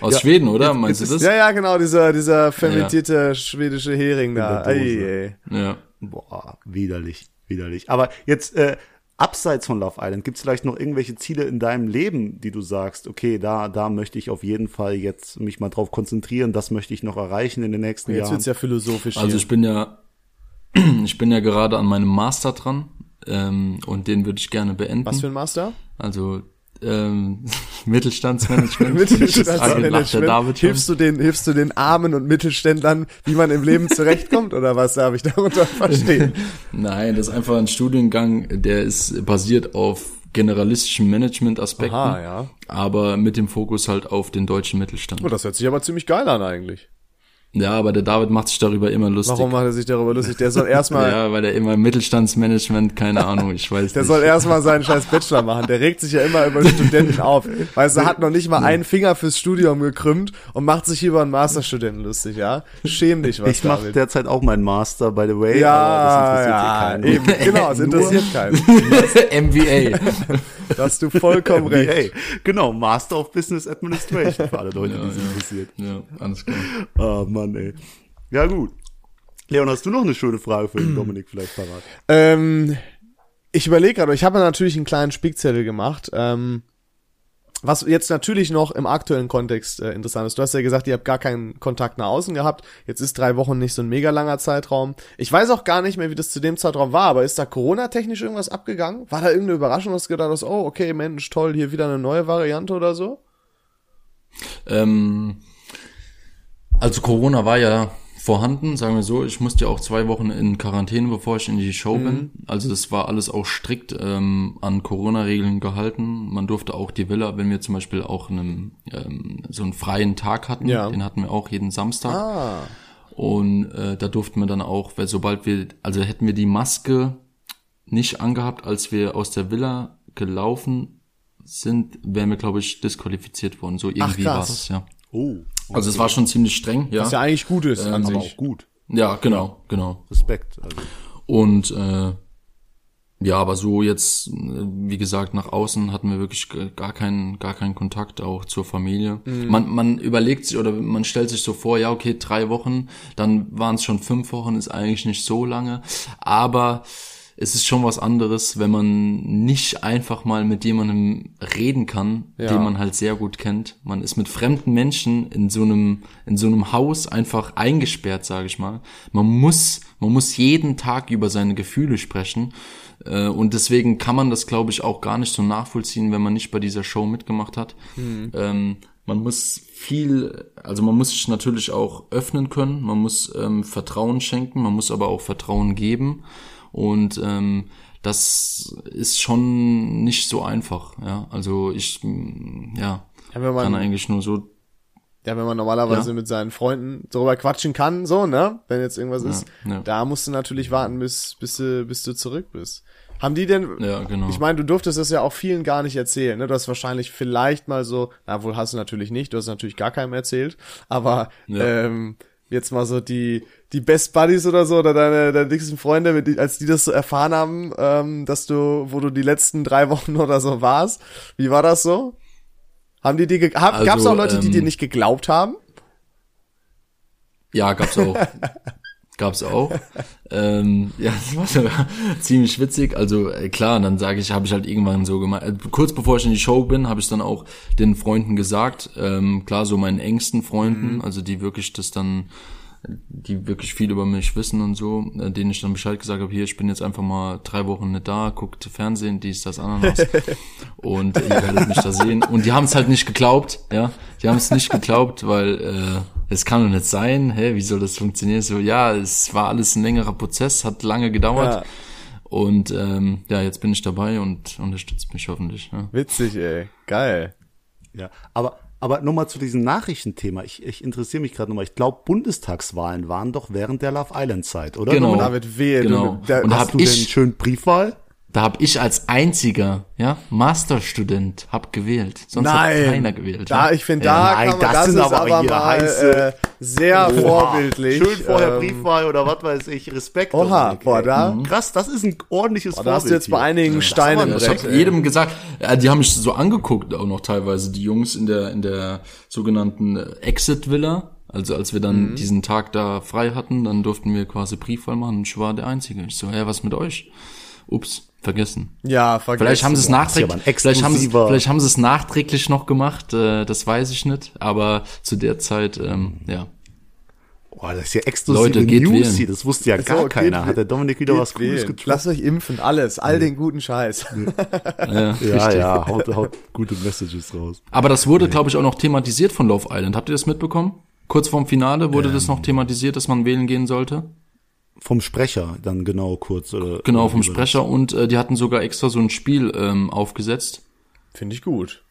S3: Aus Schweden, oder? Meinst du
S2: jetzt
S3: das?
S1: Ja, ja, genau, dieser, dieser fermentierte schwedische Hering da. Ei, ey.
S3: Ja.
S2: Boah, widerlich, widerlich. Aber jetzt, äh, abseits von Love Island, gibt es vielleicht noch irgendwelche Ziele in deinem Leben, die du sagst, okay, da, da möchte ich auf jeden Fall jetzt mich mal drauf konzentrieren, das möchte ich noch erreichen in den nächsten
S1: Jetzt
S2: Jahren.
S1: wird's ja philosophisch
S3: Also
S1: hier.
S3: ich bin ja, ich bin ja gerade an meinem Master dran ähm, und den würde ich gerne beenden.
S1: Was für ein Master?
S3: also ähm, Mittelstandsmanagement.
S1: Mittelstandsmanagement.
S3: David.
S1: Hilfst du den, hilfst du den Armen und Mittelständlern, wie man im Leben zurechtkommt, oder was darf ich darunter verstehen?
S3: Nein, das ist einfach ein Studiengang, der ist basiert auf generalistischen Management-Aspekten,
S1: ja.
S3: aber mit dem Fokus halt auf den deutschen Mittelstand.
S1: Oh, das hört sich aber ziemlich geil an eigentlich.
S3: Ja, aber der David macht sich darüber immer lustig.
S1: Warum macht er sich darüber lustig? Der soll erstmal,
S3: Ja, weil er immer Mittelstandsmanagement, keine Ahnung, ich weiß
S1: der
S3: nicht.
S1: soll erstmal seinen scheiß Bachelor machen. Der regt sich ja immer über Studenten auf. Weißt du, hat noch nicht mal einen Finger fürs Studium gekrümmt und macht sich über einen Masterstudenten lustig, ja? Schäm dich was,
S2: ich mache derzeit auch meinen Master, by the way.
S1: Ja,
S2: aber
S1: ja,
S2: das interessiert
S1: eben, genau, es interessiert keinen.
S3: MBA.
S1: Da hast du vollkommen
S2: keinen.
S1: recht.
S2: Hey, genau, Master of Business Administration für alle Leute, die es interessiert.
S3: ja, alles klar.
S2: Ah, Mann, ey. Ja, gut. Leon, hast du noch eine schöne Frage für den Dominik vielleicht parat?
S1: Ähm, ich überlege gerade, ich habe natürlich einen kleinen Spickzettel gemacht. Ähm, was jetzt natürlich noch im aktuellen Kontext äh, interessant ist. Du hast ja gesagt, ihr habt gar keinen Kontakt nach außen gehabt. Jetzt ist drei Wochen nicht so ein mega langer Zeitraum. Ich weiß auch gar nicht mehr, wie das zu dem Zeitraum war, aber ist da Corona-technisch irgendwas abgegangen? War da irgendeine Überraschung, dass du gedacht hast, oh, okay, Mensch, toll, hier wieder eine neue Variante oder so?
S3: Ähm, also Corona war ja vorhanden, sagen wir so. Ich musste ja auch zwei Wochen in Quarantäne, bevor ich in die Show bin. Also das war alles auch strikt ähm, an Corona-Regeln gehalten. Man durfte auch die Villa, wenn wir zum Beispiel auch einen, ähm, so einen freien Tag hatten,
S1: Ja.
S3: den hatten wir auch jeden Samstag.
S1: Ah,
S3: Und äh, da durften wir dann auch, weil sobald wir, also hätten wir die Maske nicht angehabt, als wir aus der Villa gelaufen sind, wären wir, glaube ich, disqualifiziert worden. So irgendwie
S1: krass.
S3: war das, ja.
S2: Oh,
S3: Also es war schon ziemlich streng, ja.
S1: was ja eigentlich gut ist an
S2: aber
S1: sich.
S2: auch gut.
S3: Ja, genau, genau.
S2: Respekt. Also.
S3: Und äh, ja, aber so jetzt, wie gesagt, nach außen hatten wir wirklich gar keinen, gar keinen Kontakt auch zur Familie. Man, man überlegt sich oder man stellt sich so vor, ja, okay, drei Wochen, dann waren es schon fünf Wochen, ist eigentlich nicht so lange. Aber es ist schon was anderes, wenn man nicht einfach mal mit jemandem reden kann,
S1: Ja.
S3: den man halt sehr gut kennt. Man ist mit fremden Menschen in so einem in so einem Haus einfach eingesperrt, sage ich mal. Man muss man muss jeden Tag über seine Gefühle sprechen äh, und deswegen kann man das, glaube ich, auch gar nicht so nachvollziehen, wenn man nicht bei dieser Show mitgemacht hat. Ähm, man muss viel, also man muss sich natürlich auch öffnen können, man muss ähm, Vertrauen schenken, man muss aber auch Vertrauen geben und ähm, das ist schon nicht so einfach, ja. Also ich, ja,
S1: Ja, wenn
S3: kann
S1: man,
S3: eigentlich nur so,
S1: ja, wenn man normalerweise
S3: Ja.
S1: mit seinen Freunden darüber quatschen kann, so, ne? Wenn jetzt irgendwas ist,
S3: ja.
S1: da musst du natürlich warten, bis, bis du, bis du zurück bist. Haben die denn,
S3: ja, genau.
S1: Ich meine, du durftest das ja auch vielen gar nicht erzählen. Ne? Du hast wahrscheinlich vielleicht mal so, na wohl hast du natürlich nicht, du hast natürlich gar keinem erzählt, aber ähm, jetzt mal so die die Best Buddies oder so oder deine, deine dicksten Freunde, mit, die- als die das so erfahren haben, ähm, dass du, wo du die letzten drei Wochen oder so warst, wie war das so? Haben die dir, hab,
S3: Also,
S1: gab's auch Leute, die
S3: ähm,
S1: dir nicht geglaubt haben?
S3: Ja, gab's auch. gab's auch. ähm, ja, das war ziemlich witzig. Also äh, klar, dann sage ich, habe ich halt irgendwann so gemacht. Äh, kurz bevor ich in die Show bin, habe ich dann auch den Freunden gesagt, ähm, klar, so meinen engsten Freunden, also die wirklich das dann die wirklich viel über mich wissen und so, äh, denen ich dann Bescheid gesagt habe, hier, ich bin jetzt einfach mal drei Wochen nicht da, guckt Fernsehen, dies, das, Ananas und ihr werdet mich da sehen. Und die haben es halt nicht geglaubt, ja, die haben es nicht geglaubt, weil äh, es kann doch nicht sein, hä, wie soll das funktionieren? So, ja, es war alles ein längerer Prozess, hat lange gedauert
S1: Ja.
S3: und ähm, ja, jetzt bin ich dabei und unterstützt mich hoffentlich. Ja.
S1: Witzig, ey. Geil.
S2: Ja, aber, aber nochmal zu diesem Nachrichtenthema. Ich, ich interessiere mich gerade nochmal. Ich glaube, Bundestagswahlen waren doch während der Love Island Zeit, oder?
S3: Genau.
S1: David wehe.
S3: Genau.
S1: Du, da,
S3: Und da
S2: Hast
S3: hab
S2: du denn
S3: ich-
S2: schön Briefwahl?
S3: Da habe ich als einziger, ja, Masterstudent, hab gewählt. Sonst
S1: Nein,
S3: hat keiner gewählt.
S1: Da,
S3: ja.
S1: ich finde,
S2: Ja,
S1: da
S2: nein,
S1: kann man,
S2: das
S1: das, ist
S2: aber
S1: aber mal
S2: heiße-
S1: äh, sehr
S2: Oha,
S1: vorbildlich.
S2: Schön vorher
S1: Ähm,
S2: Briefwahl oder was weiß ich. Respekt.
S1: Oha, boah, da-
S2: Krass, das ist ein ordentliches
S1: Boah, da hast du jetzt bei einigen Steinen
S3: Ja,
S1: im
S3: ich habe jedem gesagt, äh, die haben mich so angeguckt auch noch teilweise, die Jungs in der in der sogenannten äh, Exit Villa. Also als wir
S1: Mhm.
S3: dann diesen Tag da frei hatten, dann durften wir quasi Briefwahl machen. und Ich war der Einzige. Ich so, hä, was mit euch? Ups, vergessen.
S1: Ja, vergessen.
S3: Vielleicht haben sie es
S2: das
S3: nachträglich, vielleicht haben sie, vielleicht haben sie es nachträglich noch gemacht. Äh, das weiß ich nicht. Aber zu der Zeit, ähm, ja.
S2: Boah, das ist ja exklusive
S3: Leute, geht
S2: News
S3: wählen.
S2: hier. Das wusste ja
S1: So,
S2: gar keiner. Hat der Dominik wieder was Cooles
S1: wählen.
S2: getroffen?
S1: Lasst euch impfen, alles, all den guten Scheiß.
S3: ja,
S2: Ja, ja, haut, haut gute Messages raus.
S3: Aber das wurde, glaube ich, auch noch thematisiert von Love Island. Habt ihr das mitbekommen? Kurz vorm Finale wurde das noch thematisiert, dass man wählen gehen sollte.
S2: Vom Sprecher dann genau kurz. Oder,
S3: Genau, vom
S2: wie
S3: Sprecher. Und äh, die hatten sogar extra so ein Spiel ähm, aufgesetzt.
S1: Finde ich gut.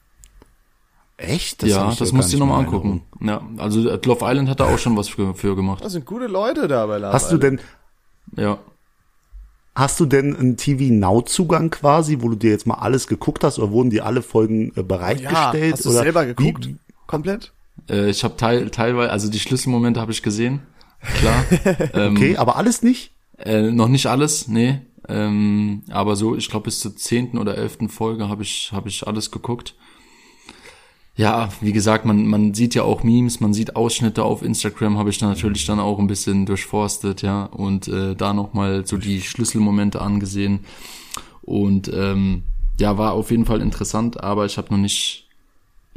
S2: das? Echt?
S3: ja,
S2: hab ich
S3: das musst du dir nochmal angucken. Ja, also äh, Love Island hat da auch schon was für, für gemacht.
S1: Das sind gute Leute da bei Love
S2: Hast du
S1: Island.
S2: denn,
S3: Ja.
S2: hast du denn einen TV Now Zugang quasi, wo du dir jetzt mal alles geguckt hast oder wurden dir alle Folgen äh,
S1: Ja,
S2: bereitgestellt?
S1: hast du
S2: oder
S1: selber
S2: wie-
S1: geguckt? Komplett?
S3: Äh, ich habe teil, teilweise, also die Schlüsselmomente habe ich gesehen. Klar. ähm,
S2: Okay, aber alles nicht?
S3: Äh, noch nicht alles, nee. Ähm, aber so, ich glaube, bis zur zehnten oder elften Folge habe ich, hab ich alles geguckt. Ja, wie gesagt, man, man sieht ja auch Memes, man sieht Ausschnitte auf Instagram, habe ich dann natürlich dann auch ein bisschen durchforstet, ja, und äh, da nochmal so die Schlüsselmomente angesehen. Und ähm, ja, war auf jeden Fall interessant, aber ich habe noch nicht,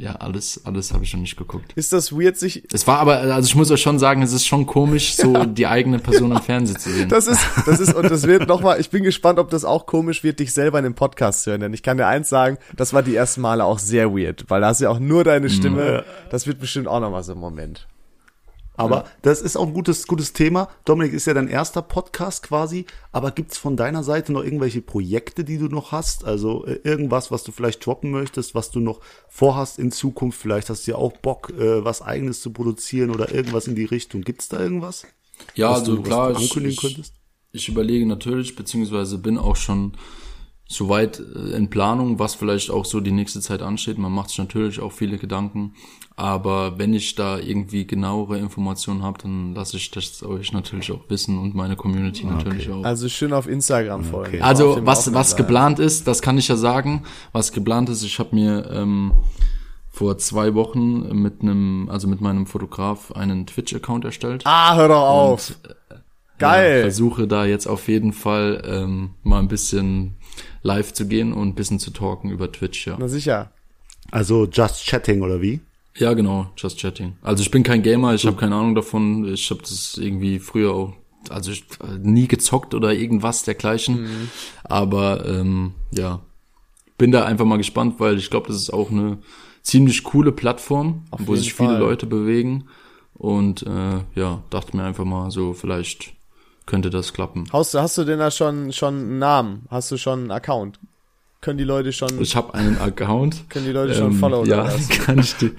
S3: ja, alles, alles habe ich noch nicht geguckt.
S1: Ist das weird, sich
S3: Es war aber, also ich muss euch schon sagen, es ist schon komisch, so die eigene Person im Fernsehen zu sehen.
S1: Das ist, das ist, und das wird nochmal, ich bin gespannt, ob das auch komisch wird, dich selber in dem Podcast zu hören. Denn ich kann dir eins sagen, das war die ersten Male auch sehr weird, weil da hast du ja auch nur deine Stimme. Das wird bestimmt auch nochmal so ein Moment.
S2: Aber das ist auch ein gutes, gutes Thema. Dominik ist ja dein erster Podcast quasi. Aber gibt's von deiner Seite noch irgendwelche Projekte, die du noch hast? Also äh, irgendwas, was du vielleicht droppen möchtest, was du noch vorhast in Zukunft? Vielleicht hast du ja auch Bock, äh, was eigenes zu produzieren oder irgendwas in die Richtung. Gibt's da irgendwas?
S3: Ja, also
S2: du,
S3: klar, ich,
S2: ankündigen
S3: ich,
S2: könntest?
S3: ich überlege natürlich, beziehungsweise bin auch schon soweit äh, in Planung, was vielleicht auch so die nächste Zeit ansteht. Man macht sich natürlich auch viele Gedanken, aber wenn ich da irgendwie genauere Informationen habe, dann lasse ich das euch natürlich auch wissen und meine Community natürlich auch.
S1: Also schön auf Instagram folgen. Auf
S3: Also
S1: dem
S3: was was geplant ist, das kann ich ja sagen. Was geplant ist, ich habe mir ähm, vor zwei Wochen mit einem, also mit meinem Fotograf einen Twitch-Account erstellt.
S1: Ah, hör doch auf. Geil.
S3: Ja, versuche da jetzt auf jeden Fall ähm, mal ein bisschen live zu gehen und ein bisschen zu talken über Twitch, ja.
S1: Na sicher.
S2: Also Just Chatting oder wie?
S3: Ja, genau, Just Chatting. Also ich bin kein Gamer, ich habe keine Ahnung davon. Ich habe das irgendwie früher auch, also ich, nie gezockt oder irgendwas dergleichen.
S1: Mhm.
S3: Aber ähm, ja, bin da einfach mal gespannt, weil ich glaube, das ist auch eine ziemlich coole Plattform,
S1: Auf
S3: wo sich viele
S1: Fall.
S3: Leute bewegen. Und äh, ja, dachte mir einfach mal so, vielleicht könnte das klappen.
S1: Hast du, hast du denn da schon, schon einen Namen? Hast du schon einen Account? Können die Leute schon,
S3: Ich habe einen Account.
S1: können die Leute schon
S3: Ähm,
S1: followen?
S3: Ja,
S1: oder was?
S3: kann ich die.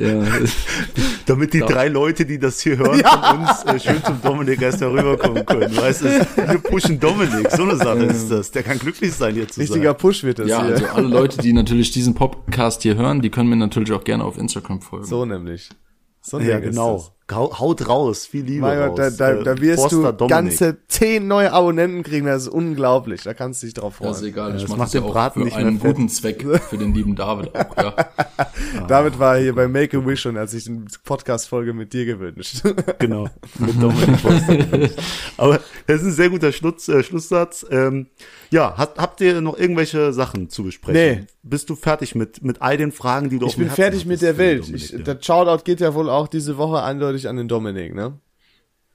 S3: Ja,
S2: Damit die
S3: Ja.
S2: drei Leute, die das hier hören von uns, äh, schön zum Dominik erst herüberkommen können. Weißt du, wir pushen Dominik, so eine Sache ist das. Der kann glücklich sein, hier zu
S1: Richtiger
S2: sein.
S1: Push wird das
S3: ja,
S1: hier.
S3: also alle Leute, die natürlich diesen Podcast hier hören, die können mir natürlich auch gerne auf Instagram folgen.
S1: so nämlich. So
S2: Ja, genau.
S1: Das.
S2: Hau- Haut raus, viel Liebe
S1: Mein
S2: raus.
S1: Gott, da, da,
S2: Äh,
S1: da wirst
S2: Forster
S1: du
S2: Dominik.
S1: ganze zehn neue Abonnenten kriegen, das ist unglaublich. Da kannst du dich drauf
S3: Ja, ist
S1: freuen.
S3: egal,
S2: das
S3: ich mache
S2: macht
S3: das ja
S2: den
S3: auch
S2: Braten
S3: für
S2: nicht mehr
S3: einen guten Zweck, für den lieben David auch, ja.
S1: David war hier bei Make a Wish und hat sich eine Podcast-Folge mit dir gewünscht.
S2: Genau, mit Dominik. Aber das ist ein sehr guter Schluss, äh, Schlusssatz. Ähm, ja, habt, habt ihr noch irgendwelche Sachen zu besprechen?
S1: Nee.
S2: Bist du fertig mit, mit all den Fragen, die du auf
S1: Ich bin fertig mit der Welt.
S2: Dominik,
S1: Ich,
S2: ja.
S1: der Shoutout geht ja wohl auch diese Woche eindeutig an den Dominik, ne?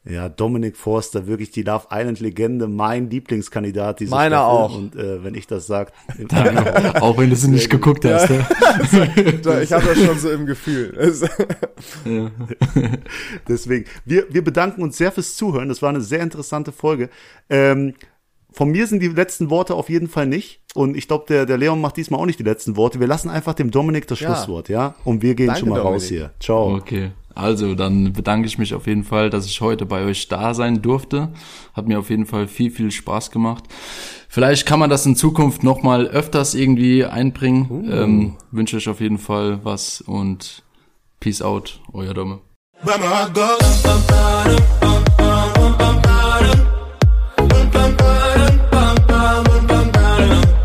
S2: Ja, Dominik Forster, wirklich die Love Island Legende, mein Lieblingskandidat dieser
S1: Meiner
S2: Staffel.
S1: auch.
S2: Und äh, wenn ich das sag,
S3: auch wenn du es nicht geguckt hast. ne?
S1: Ich habe das schon so im Gefühl. Es-
S2: deswegen, wir, wir bedanken uns sehr fürs Zuhören. Das war eine sehr interessante Folge. Ähm, von mir sind die letzten Worte auf jeden Fall nicht. Und ich glaube, der, der Leon macht diesmal auch nicht die letzten Worte. Wir lassen einfach dem Dominik das
S1: Ja.
S2: Schlusswort, ja? Und wir gehen
S1: Danke,
S2: schon mal raus
S1: Dominik.
S2: hier. Ciao.
S3: Okay, also dann bedanke ich mich auf jeden Fall, dass ich heute bei euch da sein durfte. Hat mir auf jeden Fall viel, viel Spaß gemacht. Vielleicht kann man das in Zukunft noch mal öfters irgendwie einbringen. Ähm, wünsche euch auf jeden Fall was und Peace out, euer Domme.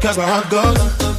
S4: Cause my heart goes